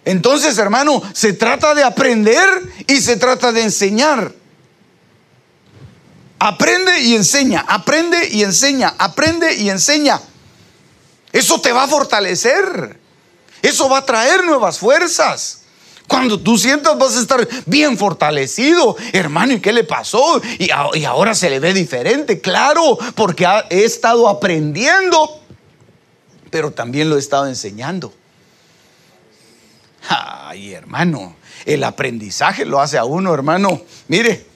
[SPEAKER 1] Entonces, hermano, se trata de aprender y se trata de enseñar. Aprende y enseña, aprende y enseña, aprende y enseña. Eso te va a fortalecer. Eso va a traer nuevas fuerzas. Cuando tú sientas vas a estar bien fortalecido. Hermano, ¿y qué le pasó? Y, ahora se le ve diferente. Claro, porque he estado aprendiendo, pero también lo he estado enseñando. Ay, hermano, el aprendizaje lo hace a uno, hermano. Mire,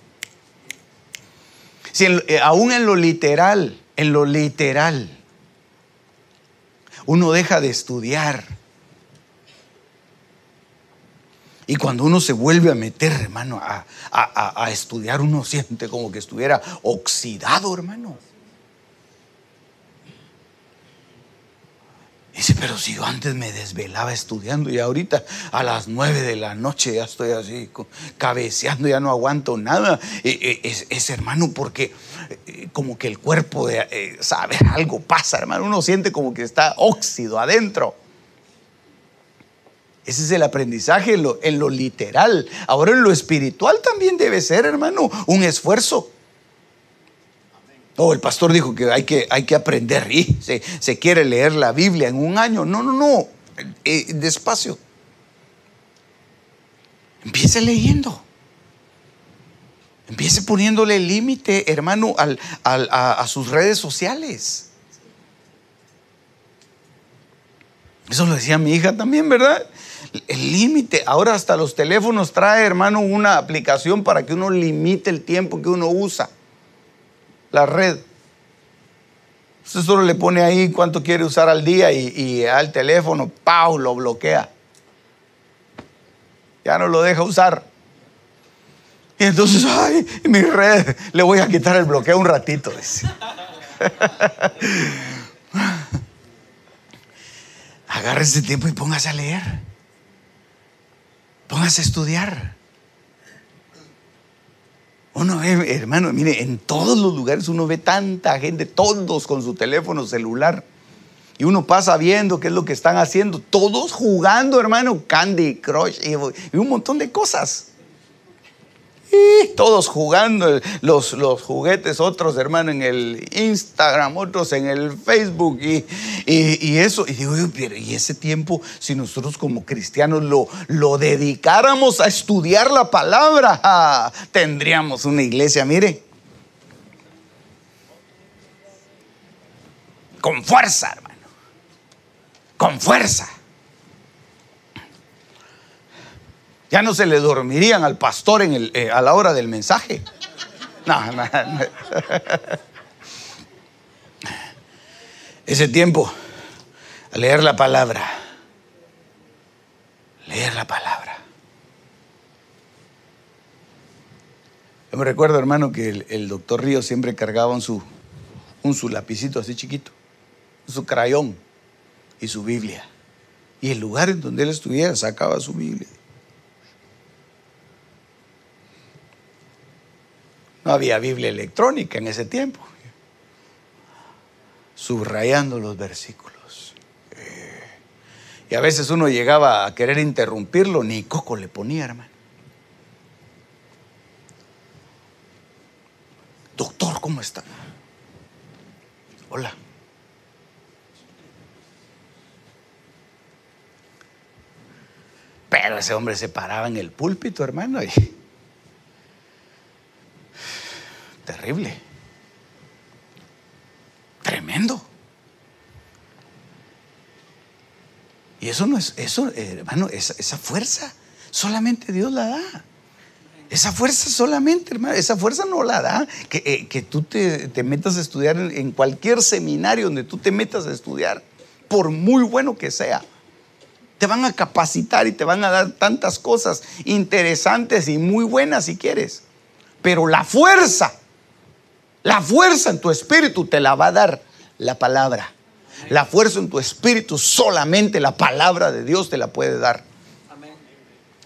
[SPEAKER 1] si eh, aún en lo literal, en lo literal, uno deja de estudiar. Y cuando uno se vuelve a meter, hermano, a, estudiar, uno siente como que estuviera oxidado, hermano. Dice, pero si yo antes me desvelaba estudiando y ahorita a las nueve de la noche ya estoy así cabeceando, ya no aguanto nada. Es, hermano porque eh, como que el cuerpo, eh, sabe, algo pasa, hermano. Uno siente como que está óxido adentro. Ese es el aprendizaje en lo, en lo literal. Ahora en lo espiritual también debe ser, hermano, un esfuerzo. Oh, el pastor dijo que hay que, hay que aprender y se, se, quiere leer la Biblia en un año. No, no, no. Eh, despacio. Empiece leyendo. Empiece poniéndole límite, hermano, al, a, a sus redes sociales. Eso lo decía mi hija también, ¿verdad? El límite. Ahora hasta los teléfonos trae, hermano, una aplicación para que uno limite el tiempo que uno usa. La red. Usted solo le pone ahí cuánto quiere usar al día y, al teléfono, ¡pau! lo bloquea. Ya no lo deja usar. Entonces, ay, mi red, le voy a quitar el bloqueo un ratito. Agarre ese tiempo y póngase a leer. Póngase a estudiar. Uno ve, hermano, mire, en todos los lugares uno ve tanta gente, todos con su teléfono celular. Y uno pasa viendo qué es lo que están haciendo. Todos jugando, hermano, Candy Crush y un montón de cosas todos jugando los, los juguetes, otros hermano en el Instagram, otros en el Facebook y, y, eso. Y digo, y ese tiempo, si nosotros como cristianos lo, lo dedicáramos a estudiar la palabra, tendríamos una iglesia, mire. Con fuerza, hermano. Con fuerza. Ya no se le dormirían al pastor eh, a la hora del mensaje. No, no, no. Ese tiempo, a leer la palabra. Leer la palabra. Yo me recuerdo, hermano, que el, doctor Río siempre cargaba un su, un su lapicito así chiquito, su crayón y su Biblia. Y el lugar en donde él estuviera sacaba su Biblia. No había Biblia electrónica en ese tiempo. Subrayando los versículos. Eh, y a veces uno llegaba a querer interrumpirlo, ni coco le ponía, hermano. Doctor, ¿cómo está? Hola. Pero ese hombre se paraba en el púlpito, hermano, y Terrible. Tremendo. Y eso no es, eso, hermano, esa, fuerza solamente Dios la da. Esa fuerza solamente, hermano, esa fuerza no la da que, eh, que tú te, metas a estudiar en, en, cualquier seminario donde tú te metas a estudiar, por muy bueno que sea. Te van a capacitar y te van a dar tantas cosas interesantes y muy buenas si quieres. Pero la fuerza la fuerza en tu espíritu te la va a dar la palabra. La fuerza en tu espíritu solamente la palabra de Dios te la puede dar.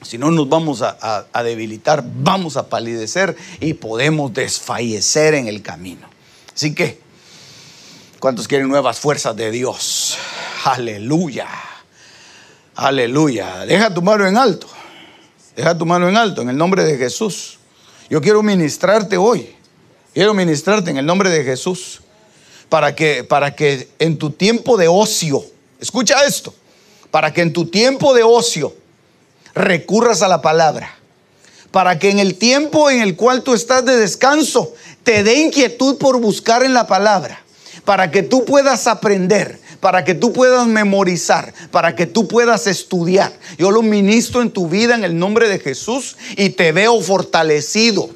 [SPEAKER 1] Si no nos vamos a, debilitar, vamos a palidecer y podemos desfallecer en el camino. Así que, ¿cuántos quieren nuevas fuerzas de Dios? Aleluya. Aleluya. Deja tu mano en alto. Deja tu mano en alto en el nombre de Jesús. Yo quiero ministrarte hoy. Quiero ministrarte en el nombre de Jesús para que, para que en tu tiempo de ocio, escucha esto, para que en tu tiempo de ocio recurras a la palabra, para que en el tiempo en el cual tú estás de descanso te dé inquietud por buscar en la palabra, para que tú puedas aprender, para que tú puedas memorizar, para que tú puedas estudiar. Yo lo ministro en tu vida en el nombre de Jesús y te veo fortalecido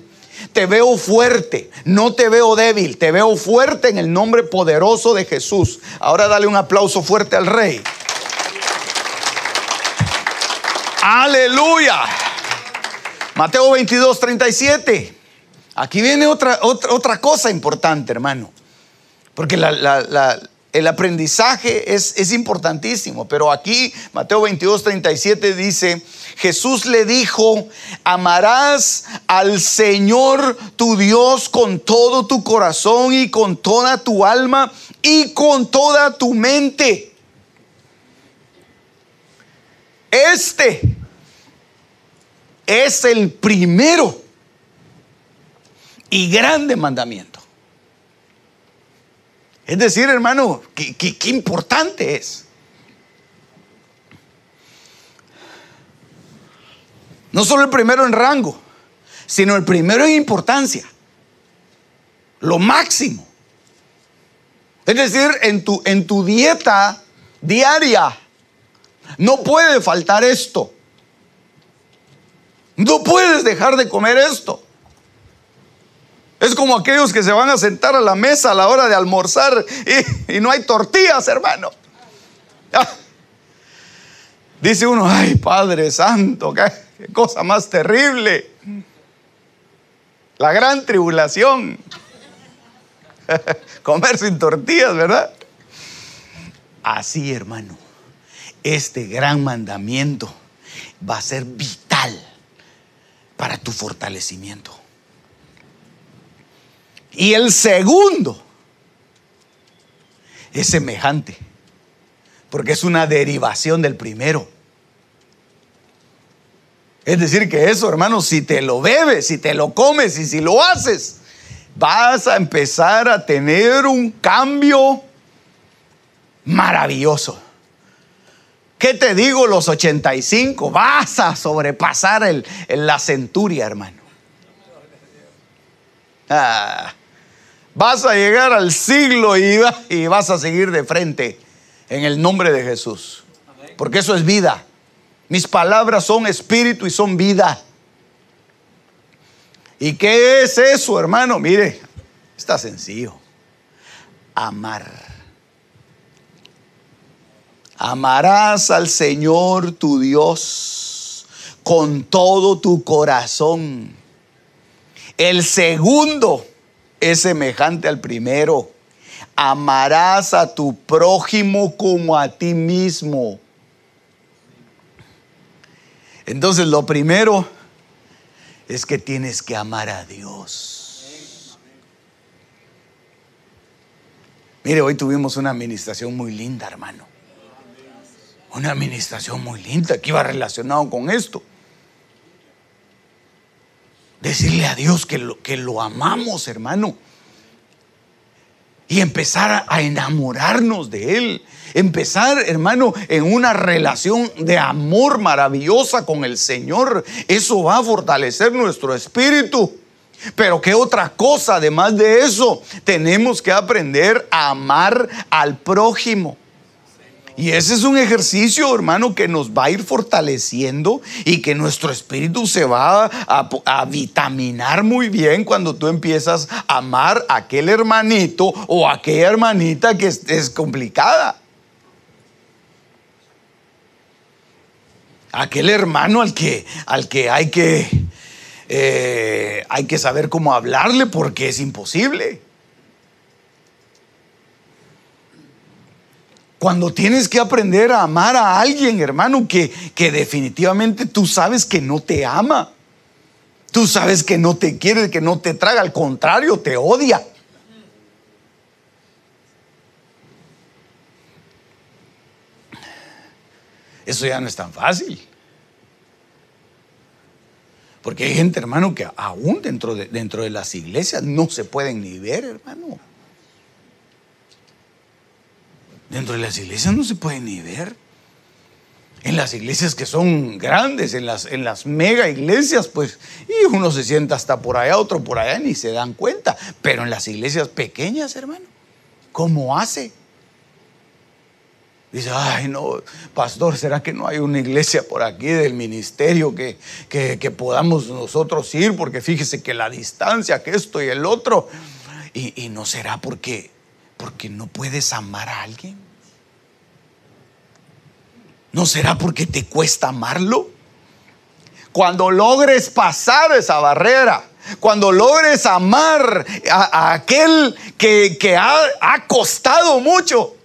[SPEAKER 1] te veo fuerte, no te veo débil, te veo fuerte en el nombre poderoso de Jesús. Ahora dale un aplauso fuerte al rey. Aleluya. Mateo 22, 37. Aquí viene otra, otra, otra cosa importante, hermano. Porque el aprendizaje es, es importantísimo. Pero aquí, Mateo 22, 37 dice, Jesús le dijo, amarás al Señor tu Dios con todo tu corazón y con toda tu alma y con toda tu mente. Este es el primero y grande mandamiento. Es decir, hermano, qué, importante es. No solo el primero en rango, sino el primero en importancia. Lo máximo. Es decir, en tu, en tu dieta diaria no puede faltar esto. No puedes dejar de comer esto. Es como aquellos que se van a sentar a la mesa a la hora de almorzar y, no hay tortillas, hermano. Ah. Dice uno, ay Padre Santo, qué cosa más terrible. La gran tribulación. Comer sin tortillas, ¿verdad? Así, hermano, este gran mandamiento va a ser vital para tu fortalecimiento. Y el segundo es semejante, porque es una derivación del primero. Es decir, que eso, hermano, si te lo bebes, si te lo comes y si lo haces, vas a empezar a tener un cambio maravilloso. ¿Qué te digo los 85? Vas a sobrepasar el, la centuria, hermano. Ah, vas a llegar al siglo y, vas a seguir de frente en el nombre de Jesús. Porque eso es vida. Mis palabras son espíritu y son vida. ¿Y qué es eso, hermano? Mire, está sencillo. Amar. Amarás al Señor tu Dios con todo tu corazón. El segundo es semejante al primero. Amarás a tu prójimo como a ti mismo. Entonces lo primero es que tienes que amar a Dios. Mire, hoy tuvimos una administración muy linda, hermano. Una administración muy linda que iba relacionado con esto. Decirle a Dios que lo, que lo amamos, hermano. Y empezar a enamorarnos de Él. Empezar, hermano, en una relación de amor maravillosa con el Señor. Eso va a fortalecer nuestro espíritu. Pero qué otra cosa, además de eso, tenemos que aprender a amar al prójimo. Y ese es un ejercicio, hermano, que nos va a ir fortaleciendo y que nuestro espíritu se va a, vitaminar muy bien cuando tú empiezas a amar a aquel hermanito o aquella hermanita que es complicada. aquel hermano al que, al que hay que eh, hay que saber cómo hablarle porque es imposible. Cuando tienes que aprender a amar a alguien, hermano, que, que definitivamente tú sabes que no te ama. Tú sabes que no te quiere, que no te traga, al contrario, te odia. Eso ya no es tan fácil. Porque hay gente, hermano, que aún dentro de, dentro de las iglesias no se pueden ni ver, hermano. Dentro de las iglesias no se pueden ni ver. En las iglesias que son grandes, en las, en las mega iglesias, pues, y uno se sienta hasta por allá, otro por allá, ni se dan cuenta. Pero en las iglesias pequeñas, hermano, ¿cómo hace? Dice, ay no, pastor, ¿será que no hay una iglesia por aquí del ministerio que, que, podamos nosotros ir? Porque fíjese que la distancia, que esto y el otro. Y, no será porque, porque no puedes amar a alguien. ¿No será porque te cuesta amarlo? Cuando logres pasar esa barrera, cuando logres amar a, aquel que, que ha, ha costado mucho,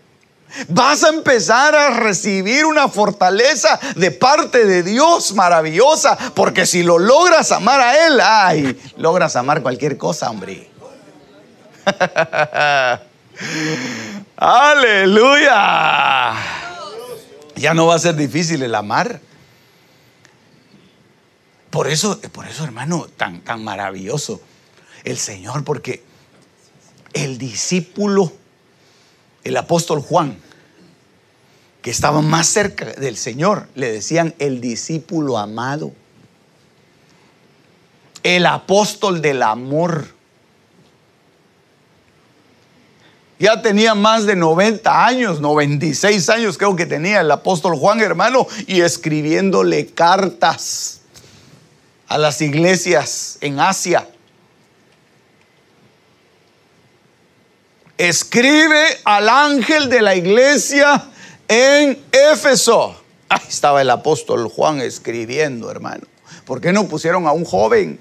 [SPEAKER 1] Vas a empezar a recibir una fortaleza de parte de Dios maravillosa, porque si lo logras amar a Él, ay, logras amar cualquier cosa, hombre. Aleluya. Ya no va a ser difícil el amar. Por eso, por eso, hermano, tan, tan maravilloso el Señor, porque el discípulo, el apóstol Juan, que estaba más cerca del Señor, le decían el discípulo amado, el apóstol del amor. Ya tenía más de 90 años, 96 años creo que tenía el apóstol Juan, hermano, y escribiéndole cartas a las iglesias en Asia. Escribe al ángel de la iglesia en Éfeso. Ahí estaba el apóstol Juan escribiendo, hermano. ¿Por qué no pusieron a un joven?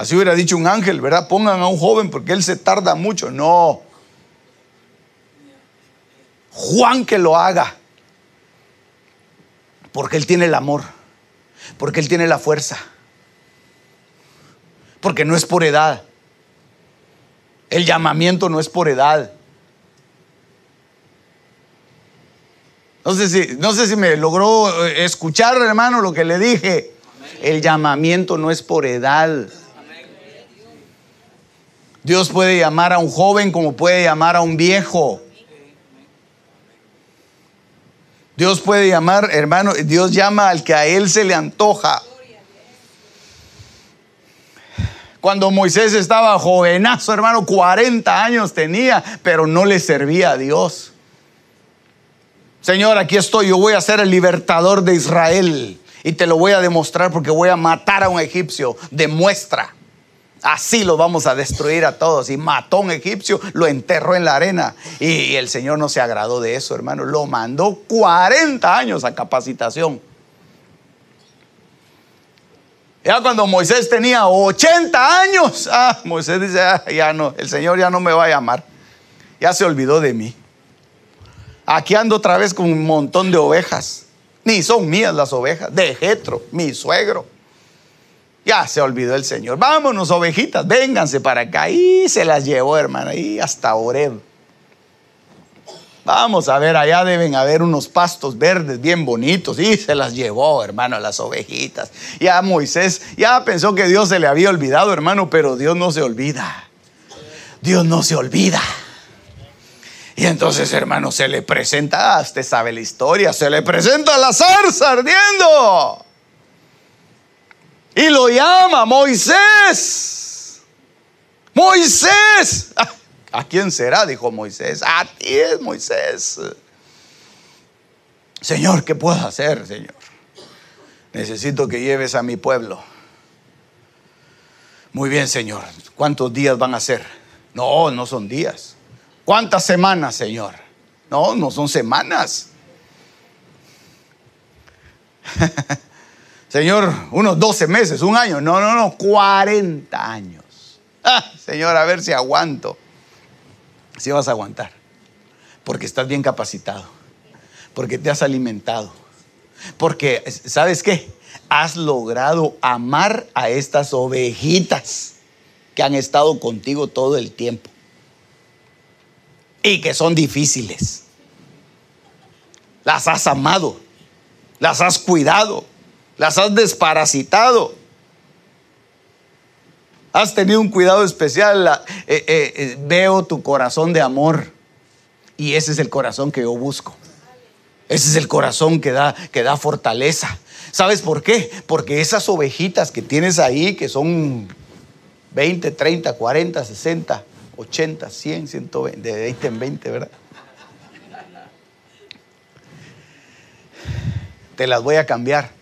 [SPEAKER 1] Así hubiera dicho un ángel, ¿verdad? Pongan a un joven porque él se tarda mucho. No. Juan que lo haga. Porque él tiene el amor. Porque él tiene la fuerza. Porque no es por edad. El llamamiento no es por edad. No sé si, no sé si me logró eh, escuchar, hermano, lo que le dije. El llamamiento no es por edad. Dios puede llamar a un joven como puede llamar a un viejo. Dios puede llamar, hermano, Dios llama al que a él se le antoja. Cuando Moisés estaba jovenazo, hermano, 40 años tenía, pero no le servía a Dios. Señor, aquí estoy, yo voy a ser el libertador de Israel y te lo voy a demostrar porque voy a matar a un egipcio. Demuestra. Así lo vamos a destruir a todos. Y mató a un egipcio, lo enterró en la arena. Y, el Señor no se agradó de eso, hermano. Lo mandó 40 años a capacitación. Ya cuando Moisés tenía 80 años, ah, Moisés dice, ah, ya no, el Señor ya no me va a llamar. Ya se olvidó de mí. Aquí ando otra vez con un montón de ovejas. Ni son mías las ovejas, de Jetro, mi suegro. Ya se olvidó el Señor. Vámonos, ovejitas, vénganse para acá. Y se las llevó, hermano, y hasta Oreb. Vamos a ver, allá deben haber unos pastos verdes bien bonitos. Y se las llevó, hermano, las ovejitas. Ya Moisés, ya pensó que Dios se le había olvidado, hermano, pero Dios no se olvida. Dios no se olvida. Y entonces, hermano, se le presenta, ah, usted sabe la historia, se le presenta a la zarza ardiendo. Y lo llama Moisés. Moisés. Ah, ¿A quién será? Dijo Moisés. A ti es Moisés. Señor, ¿qué puedo hacer, Señor? Necesito que lleves a mi pueblo. Muy bien, Señor. ¿Cuántos días van a ser? No, no son días. ¿Cuántas semanas, Señor? No, no son semanas. Señor, unos 12 meses, un año. No, no, no, 40 años. Ah, señor, a ver si aguanto. Si vas a aguantar. Porque estás bien capacitado. Porque te has alimentado. Porque, ¿sabes qué? Has logrado amar a estas ovejitas que han estado contigo todo el tiempo. Y que son difíciles. Las has amado. Las has cuidado las has desparasitado. Has tenido un cuidado especial. Eh, eh, eh, veo tu corazón de amor. Y ese es el corazón que yo busco. Ese es el corazón que da, que da fortaleza. ¿Sabes por qué? Porque esas ovejitas que tienes ahí, que son 20, 30, 40, 60, 80, 100, 120, de 20 en 20, ¿verdad? Te las voy a cambiar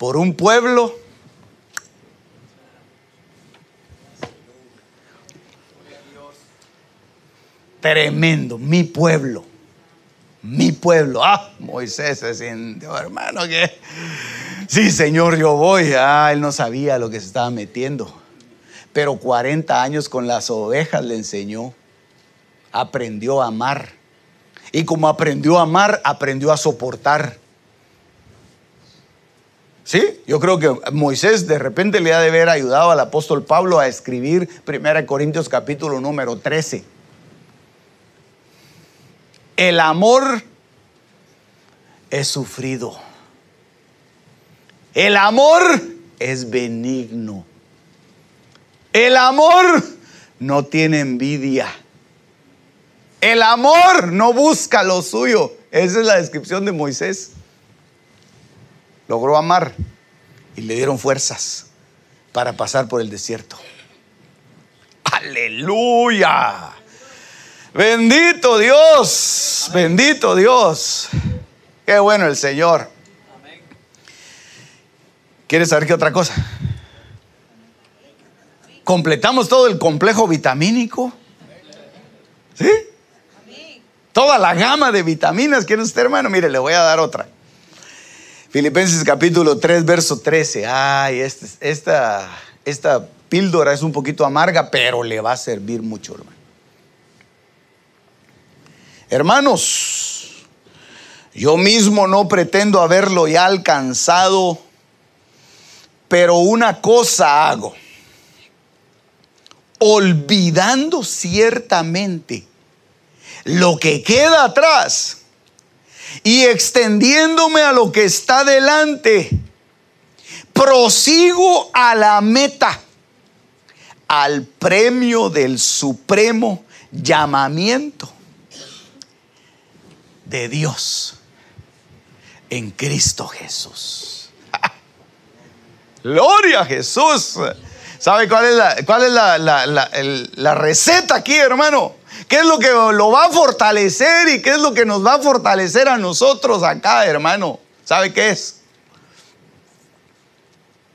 [SPEAKER 1] por un pueblo tremendo, mi pueblo, mi pueblo. Ah, Moisés se sintió, hermano, que sí, Señor, yo voy. Ah, él no sabía lo que se estaba metiendo, pero 40 años con las ovejas le enseñó, aprendió a amar. Y como aprendió a amar, aprendió a soportar. Sí, yo creo que Moisés de repente le ha de haber ayudado al apóstol Pablo a escribir 1 Corintios capítulo número 13. El amor es sufrido. El amor es benigno. El amor no tiene envidia. El amor no busca lo suyo. Esa es la descripción de Moisés. Logró amar y le dieron fuerzas para pasar por el desierto. Aleluya. Bendito Dios. Bendito Dios. Qué bueno el Señor. ¿Quieres saber qué otra cosa? Completamos todo el complejo vitamínico. ¿Sí? Toda la gama de vitaminas. ¿Quiere usted, hermano? Mire, le voy a dar otra. Filipenses capítulo 3, verso 13. Ay, este, esta, esta píldora es un poquito amarga, pero le va a servir mucho, hermano. Hermanos, yo mismo no pretendo haberlo ya alcanzado pero una cosa hago, olvidando ciertamente lo que queda atrás y extendiéndome a lo que está delante, prosigo a la meta, al premio del supremo llamamiento de Dios en Cristo Jesús. Gloria a Jesús. ¿Sabe cuál es, la, cuál es la, receta aquí, hermano? ¿Qué es lo que lo va a fortalecer y qué es lo que nos va a fortalecer a nosotros acá, hermano? ¿Sabe qué es?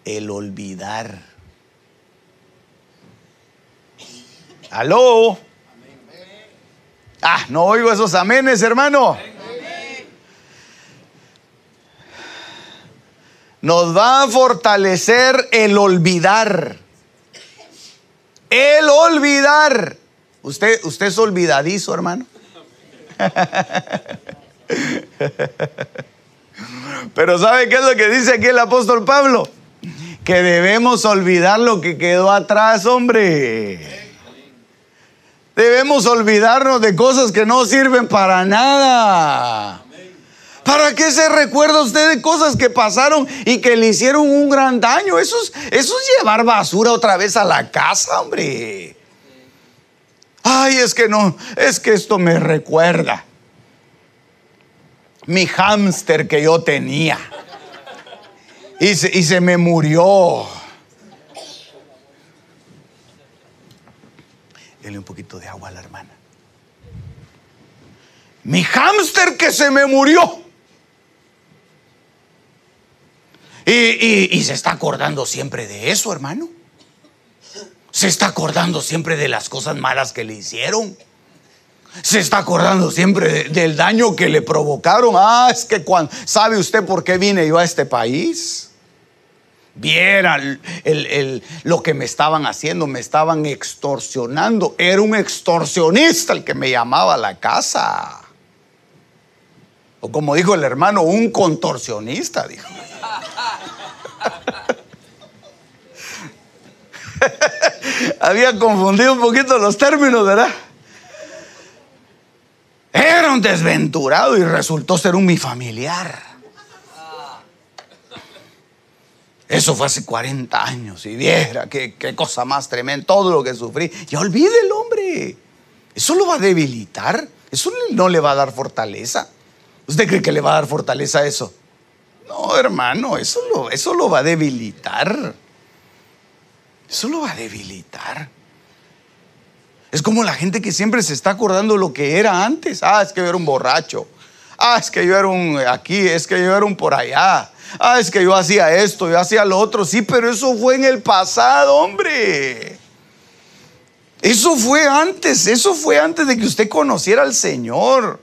[SPEAKER 1] El olvidar. ¿Aló? Ah, no oigo esos amenes, hermano. nos va a fortalecer el olvidar. El olvidar. ¿Usted, usted es olvidadizo, hermano? Pero ¿sabe qué es lo que dice aquí el apóstol Pablo? Que debemos olvidar lo que quedó atrás, hombre. Debemos olvidarnos de cosas que no sirven para nada. ¿Para qué se recuerda usted de cosas que pasaron y que le hicieron un gran daño? Eso es, eso es llevar basura otra vez a la casa, hombre. Ay, es que no, es que esto me recuerda. Mi hámster que yo tenía. Y se, y se me murió. Dele un poquito de agua a la hermana. Mi hámster que se me murió. Y, se está acordando siempre de eso, hermano. Se está acordando siempre de las cosas malas que le hicieron. Se está acordando siempre del daño que le provocaron. Ah, es que cuando, ¿sabe usted por qué vine yo a este país? Viera lo que me estaban haciendo, me estaban extorsionando. Era un extorsionista el que me llamaba a la casa. O como dijo el hermano, un contorsionista, dijo. Había confundido un poquito los términos, ¿verdad? Era un desventurado y resultó ser un mi familiar. Eso fue hace 40 años y viera qué, cosa más tremenda, todo lo que sufrí. Ya olvide el hombre. Eso lo va a debilitar. Eso no le va a dar fortaleza. ¿Usted cree que le va a dar fortaleza a eso? No, hermano, eso eso lo va a debilitar. Eso lo va a debilitar. Es como la gente que siempre se está acordando lo que era antes. Ah, es que yo era un borracho. Ah, es que yo era un aquí, es que yo era un por allá. Ah, es que yo hacía esto, yo hacía lo otro. Sí, pero eso fue en el pasado, hombre. Eso fue antes, eso fue antes de que usted conociera al Señor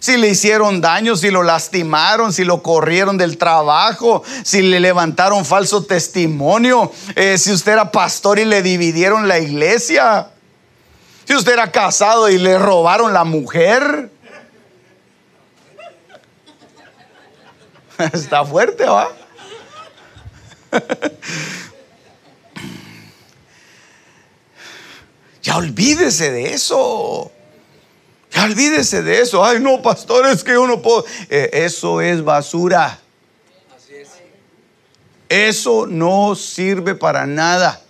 [SPEAKER 1] si le hicieron daño, si lo lastimaron, si lo corrieron del trabajo, si le levantaron falso testimonio, eh, si usted era pastor y le dividieron la iglesia, si usted era casado y le robaron la mujer. Está fuerte, ¿va? ya olvídese de eso. Ya olvídese de eso. Ay, no, pastor, es que yo no puedo. Eh, eso es basura. Eso no sirve para nada.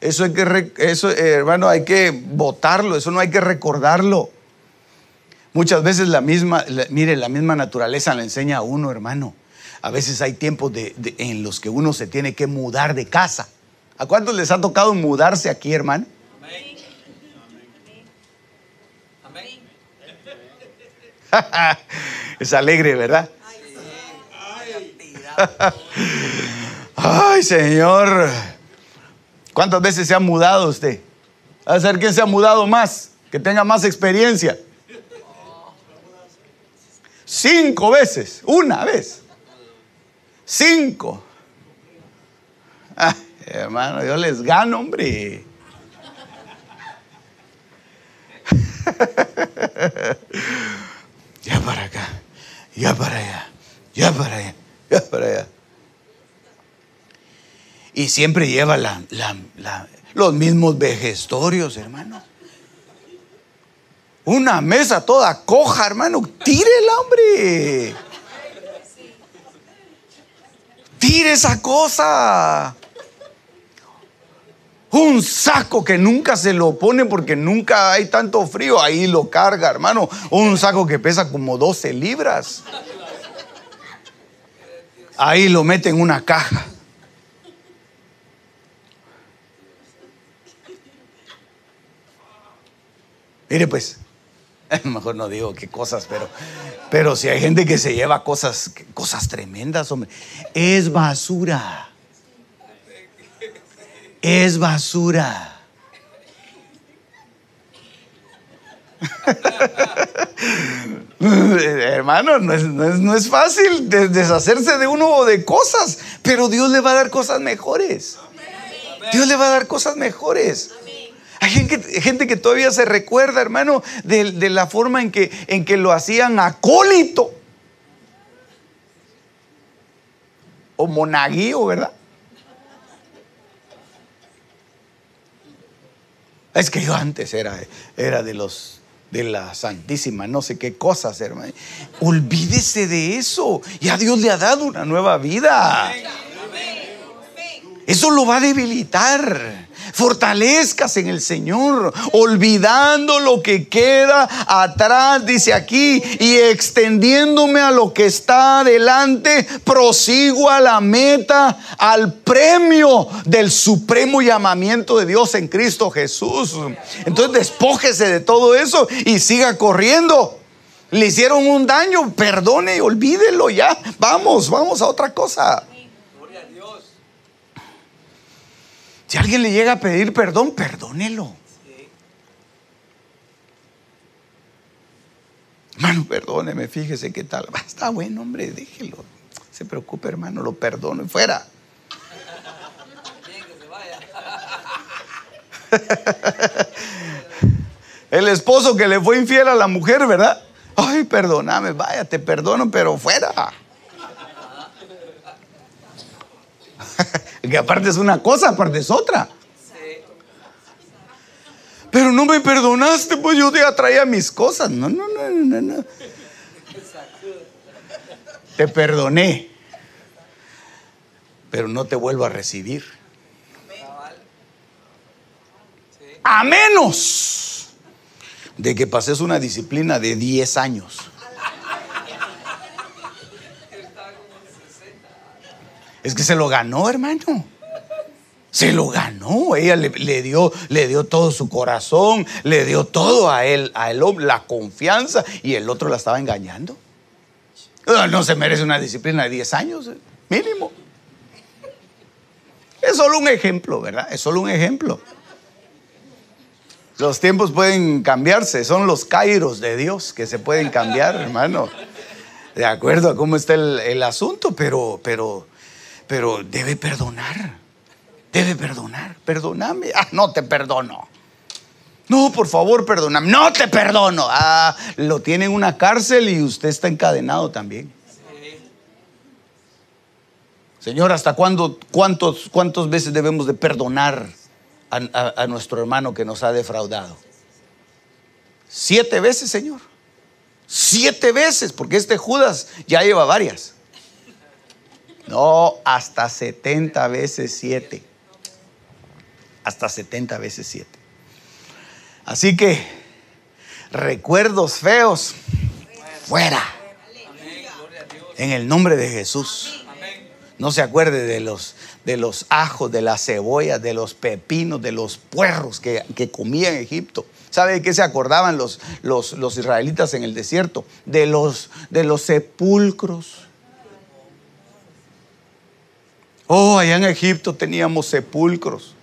[SPEAKER 1] Eso hay que, eso, eh, hermano, hay que votarlo, eso no hay que recordarlo. Muchas veces la misma, mire, la misma naturaleza le enseña a uno, hermano. A veces hay tiempos en los que uno se tiene que mudar de casa. ¿A cuántos les ha tocado mudarse aquí, hermano? es alegre, ¿verdad? Ay, Señor. ¿Cuántas veces se ha mudado usted? A ver quién se ha mudado más, que tenga más experiencia. Cinco veces, una vez. Cinco. hermano, yo les gano, hombre. para acá, ya para allá, ya para allá, ya para allá. Y siempre lleva los mismos vejestorios, hermano. Una mesa toda coja, hermano. Tírela, hombre. Tire esa cosa. Un saco que nunca se lo pone porque nunca hay tanto frío. Ahí lo carga, hermano. Un saco que pesa como 12 libras. Ahí lo mete en una caja. Mire pues, mejor no digo qué cosas, pero, pero si hay gente que se lleva cosas, cosas tremendas, hombre, es basura. Es basura. Hermano, no es, no es, fácil deshacerse de uno o de cosas, pero Dios le va a dar cosas mejores. Dios le va a dar cosas mejores. Hay gente, que todavía se recuerda, hermano, de, la forma en que, en que lo hacían acólito. O monaguillo, ¿verdad? Es que yo antes era, era de los de la Santísima, no sé qué cosas, hermano. Olvídese de eso. Ya Dios le ha dado una nueva vida. Eso lo va a debilitar. Fortalezcas en el Señor, olvidando lo que queda atrás, dice aquí, y extendiéndome a lo que está adelante, prosigo a la meta, al premio del supremo llamamiento de Dios en Cristo Jesús. Entonces despójese de todo eso y siga corriendo. Le hicieron un daño, perdone, olvídelo ya. Vamos, vamos a otra cosa. Si alguien le llega a pedir perdón, perdónelo. Hermano, perdóneme, fíjese qué tal. Está bueno, hombre, déjelo. Se preocupe, hermano, lo perdono y fuera. El esposo que le fue infiel a la mujer, ¿verdad? Ay, perdóname, vaya, te perdono, pero fuera. Que aparte es una cosa, aparte es otra. Pero no me perdonaste, pues yo ya traía mis cosas. No, no, no, no, no. Te perdoné. Pero no te vuelvo a recibir. A menos de que pases una disciplina de 10 años. Es que se lo ganó, hermano. Se lo ganó. Ella le, dio, le dio todo su corazón, le dio todo a él, a él, la confianza, y el otro la estaba engañando. No se merece una disciplina de 10 años, eh, mínimo. Es solo un ejemplo, ¿verdad? Es solo un ejemplo. Los tiempos pueden cambiarse, son los kairos de Dios que se pueden cambiar, hermano. De acuerdo a cómo está el, el asunto, pero, pero pero debe perdonar. Debe perdonar. Perdóname. Ah, no te perdono. No, por favor, perdóname. No te perdono. Ah, lo tiene en una cárcel y usted está encadenado también. Señor, ¿hasta cuándo, cuántos, cuántas veces debemos de perdonar a nuestro hermano que nos ha defraudado? Siete veces, Señor. Siete veces, porque este Judas ya lleva varias. No, hasta 70 veces 7. Hasta 70 veces 7. Así que recuerdos feos, fuera. En el nombre de Jesús. No se acuerde de los, de los ajos, de las cebollas, de los pepinos, de los puerros que, que comía en Egipto. ¿Sabe de qué se acordaban los, los, los israelitas en el desierto? De los, de los sepulcros. Oh, allá en Egipto teníamos sepulcros.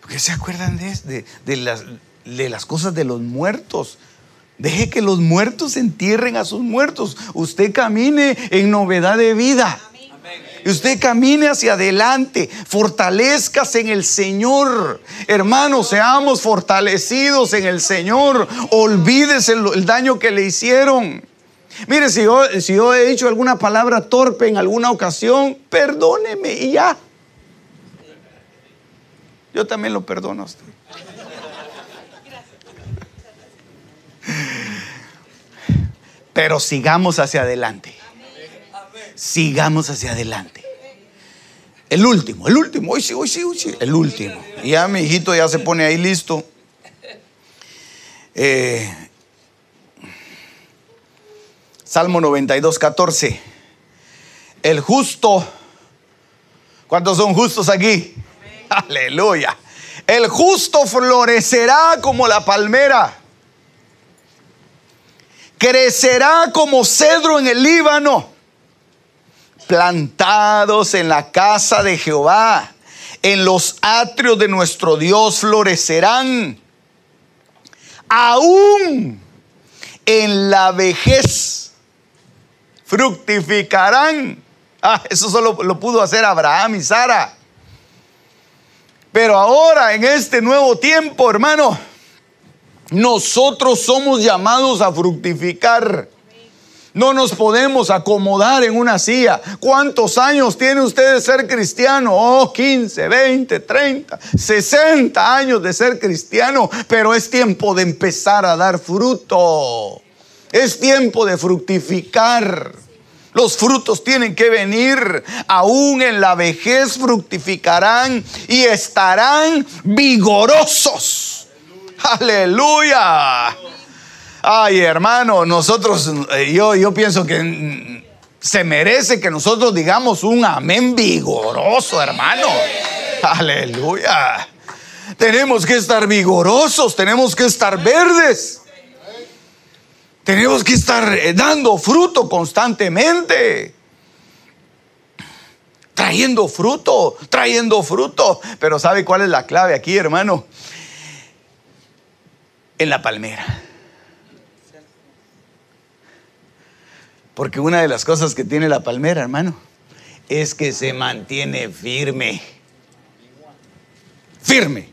[SPEAKER 1] ¿Por qué se acuerdan de, de, las, de las cosas de los muertos? Deje que los muertos entierren a sus muertos. Usted camine en novedad de vida. Y usted camine hacia adelante, fortalezcas en el Señor. Hermanos, seamos fortalecidos en el Señor. Olvídese el, el daño que le hicieron. Mire, si yo, si yo he dicho alguna palabra torpe en alguna ocasión, perdóneme y ya. Yo también lo perdono a usted. Pero sigamos hacia adelante. Sigamos hacia adelante. El último, el último, hoy sí, hoy sí, hoy sí, el último. Ya mi hijito ya se pone ahí listo. Eh, Salmo 92, 14. El justo, ¿cuántos son justos aquí? Aleluya. El justo florecerá como la palmera. Crecerá como cedro en el Líbano, plantados en la casa de Jehová, en los atrios de nuestro Dios florecerán, aún en la vejez fructificarán. Ah, eso solo lo pudo hacer Abraham y Sara. Pero ahora, en este nuevo tiempo, hermano, nosotros somos llamados a fructificar. No nos podemos acomodar en una silla. ¿Cuántos años tiene usted de ser cristiano? Oh, 15, 20, 30, 60 años de ser cristiano, pero es tiempo de empezar a dar fruto. Es tiempo de fructificar. Los frutos tienen que venir, aún en la vejez fructificarán y estarán vigorosos. Aleluya. Ay, hermano, nosotros, eh, yo, yo pienso que se merece que nosotros digamos un amén vigoroso, hermano. Aleluya. Tenemos que estar vigorosos, tenemos que estar verdes. Tenemos que estar eh, dando fruto constantemente. Trayendo fruto, trayendo fruto. Pero ¿sabe cuál es la clave aquí, hermano? en la palmera. Porque una de las cosas que tiene la palmera, hermano, es que se mantiene firme. Firme.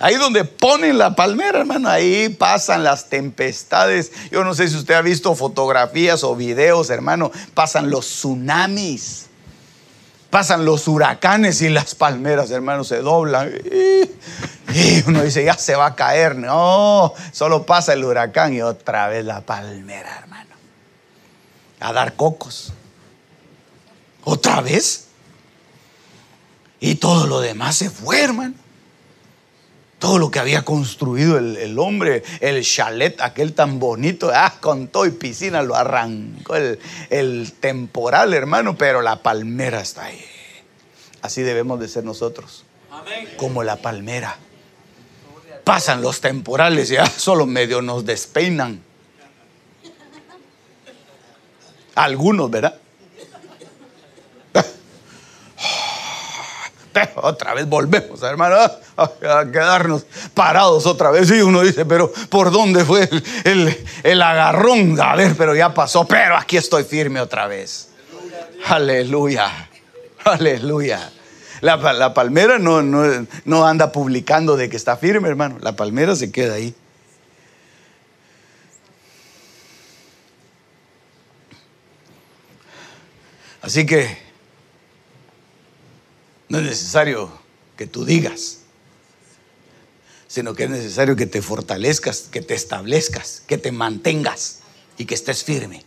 [SPEAKER 1] Ahí donde ponen la palmera, hermano, ahí pasan las tempestades. Yo no sé si usted ha visto fotografías o videos, hermano, pasan los tsunamis. Pasan los huracanes y las palmeras, hermano, se doblan. Y uno dice, ya se va a caer. No, solo pasa el huracán y otra vez la palmera, hermano. A dar cocos. ¿Otra vez? Y todo lo demás se fue, hermano. Todo lo que había construido el, hombre, el chalet, aquel tan bonito, ah, con todo y piscina, lo arrancó el, el temporal, hermano, pero la palmera está ahí. Así debemos de ser nosotros. Como la palmera pasan los temporales, ya solo medio nos despeinan. Algunos, ¿verdad? Otra vez volvemos, hermano, a quedarnos parados otra vez. Y uno dice, pero ¿por dónde fue el, el agarrón? A ver, pero ya pasó, pero aquí estoy firme otra vez. Aleluya, aleluya. La, palmera no, no, anda publicando de que está firme, hermano. La palmera se queda ahí. Así que no es necesario que tú digas, sino que es necesario que te fortalezcas, que te establezcas, que te mantengas y que estés firme.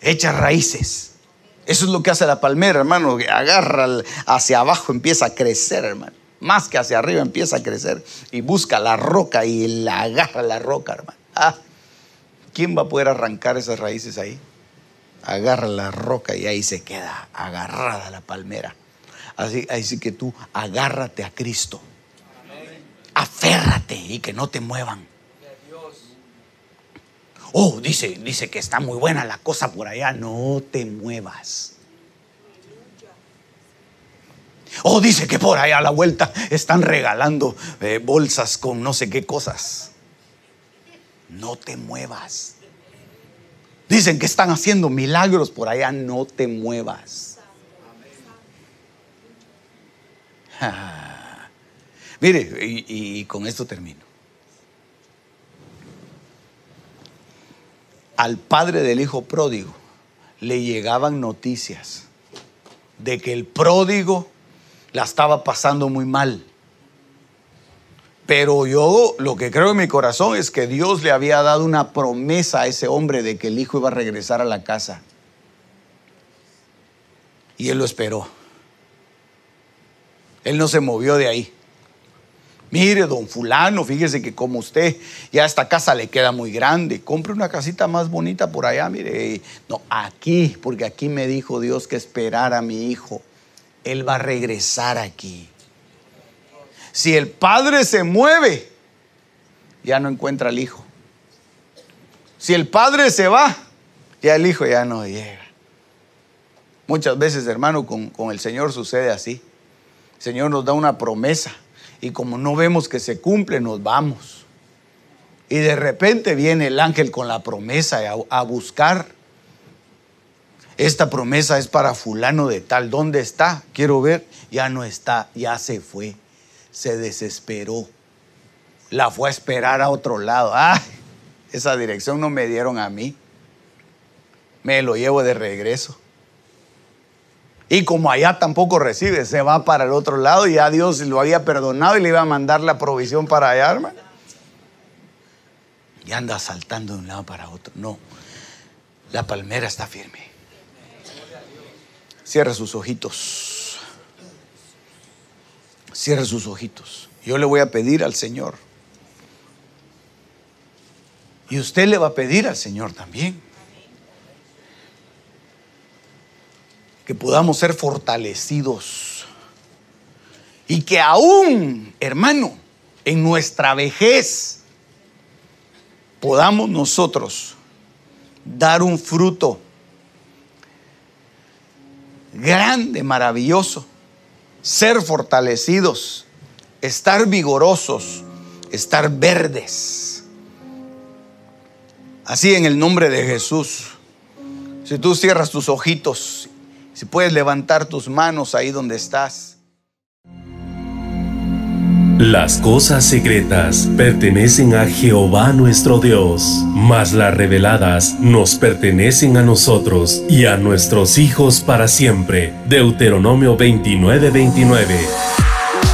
[SPEAKER 1] echa raíces. Eso es lo que hace la palmera, hermano, que agarra hacia abajo, empieza a crecer, hermano. Más que hacia arriba empieza a crecer y busca la roca y la agarra la roca, hermano. Ah, ¿Quién va a poder arrancar esas raíces ahí? Agarra la roca y ahí se queda agarrada la palmera. Así, así que tú agárrate a Cristo. Aférrate y que no te muevan. Oh, dice, dice que está muy buena la cosa por allá. No te muevas. Oh, dice que por allá a la vuelta están regalando eh, bolsas con no sé qué cosas. No te muevas. Dicen que están haciendo milagros por allá. No te muevas. Mire, y con esto termino. al padre del hijo pródigo le llegaban noticias de que el pródigo la estaba pasando muy mal. Pero yo lo que creo en mi corazón es que Dios le había dado una promesa a ese hombre de que el hijo iba a regresar a la casa. Y él lo esperó. Él no se movió de ahí. Mire, don fulano, fíjese que como usted ya esta casa le queda muy grande, compre una casita más bonita por allá, mire. No, aquí, porque aquí me dijo Dios que esperara a mi hijo. Él va a regresar aquí. Si el padre se mueve, ya no encuentra al hijo. Si el padre se va, ya el hijo ya no llega. Muchas veces, hermano, con, con el Señor sucede así. El Señor nos da una promesa y como no vemos que se cumple, nos vamos. Y de repente viene el ángel con la promesa a, buscar. Esta promesa es para fulano de tal. ¿Dónde está? Quiero ver. Ya no está, ya se fue. Se desesperó. La fue a esperar a otro lado. ¡Ah! Esa dirección no me dieron a mí. Me lo llevo de regreso. Y como allá tampoco recibe, se va para el otro lado y ya Dios lo había perdonado y le iba a mandar la provisión para allá, hermano. Y anda saltando de un lado para otro. No, la palmera está firme. Cierra sus ojitos. Cierra sus ojitos. Yo le voy a pedir al Señor. Y usted le va a pedir al Señor también. Que podamos ser fortalecidos y que aún, hermano, en nuestra vejez podamos nosotros dar un fruto grande, maravilloso, ser fortalecidos, estar vigorosos, estar verdes. Así en el nombre de Jesús. Si tú cierras tus ojitos si puedes levantar tus manos ahí donde estás.
[SPEAKER 2] Las cosas secretas pertenecen a Jehová nuestro Dios, mas las reveladas nos pertenecen a nosotros y a nuestros hijos para siempre. Deuteronomio 29:29.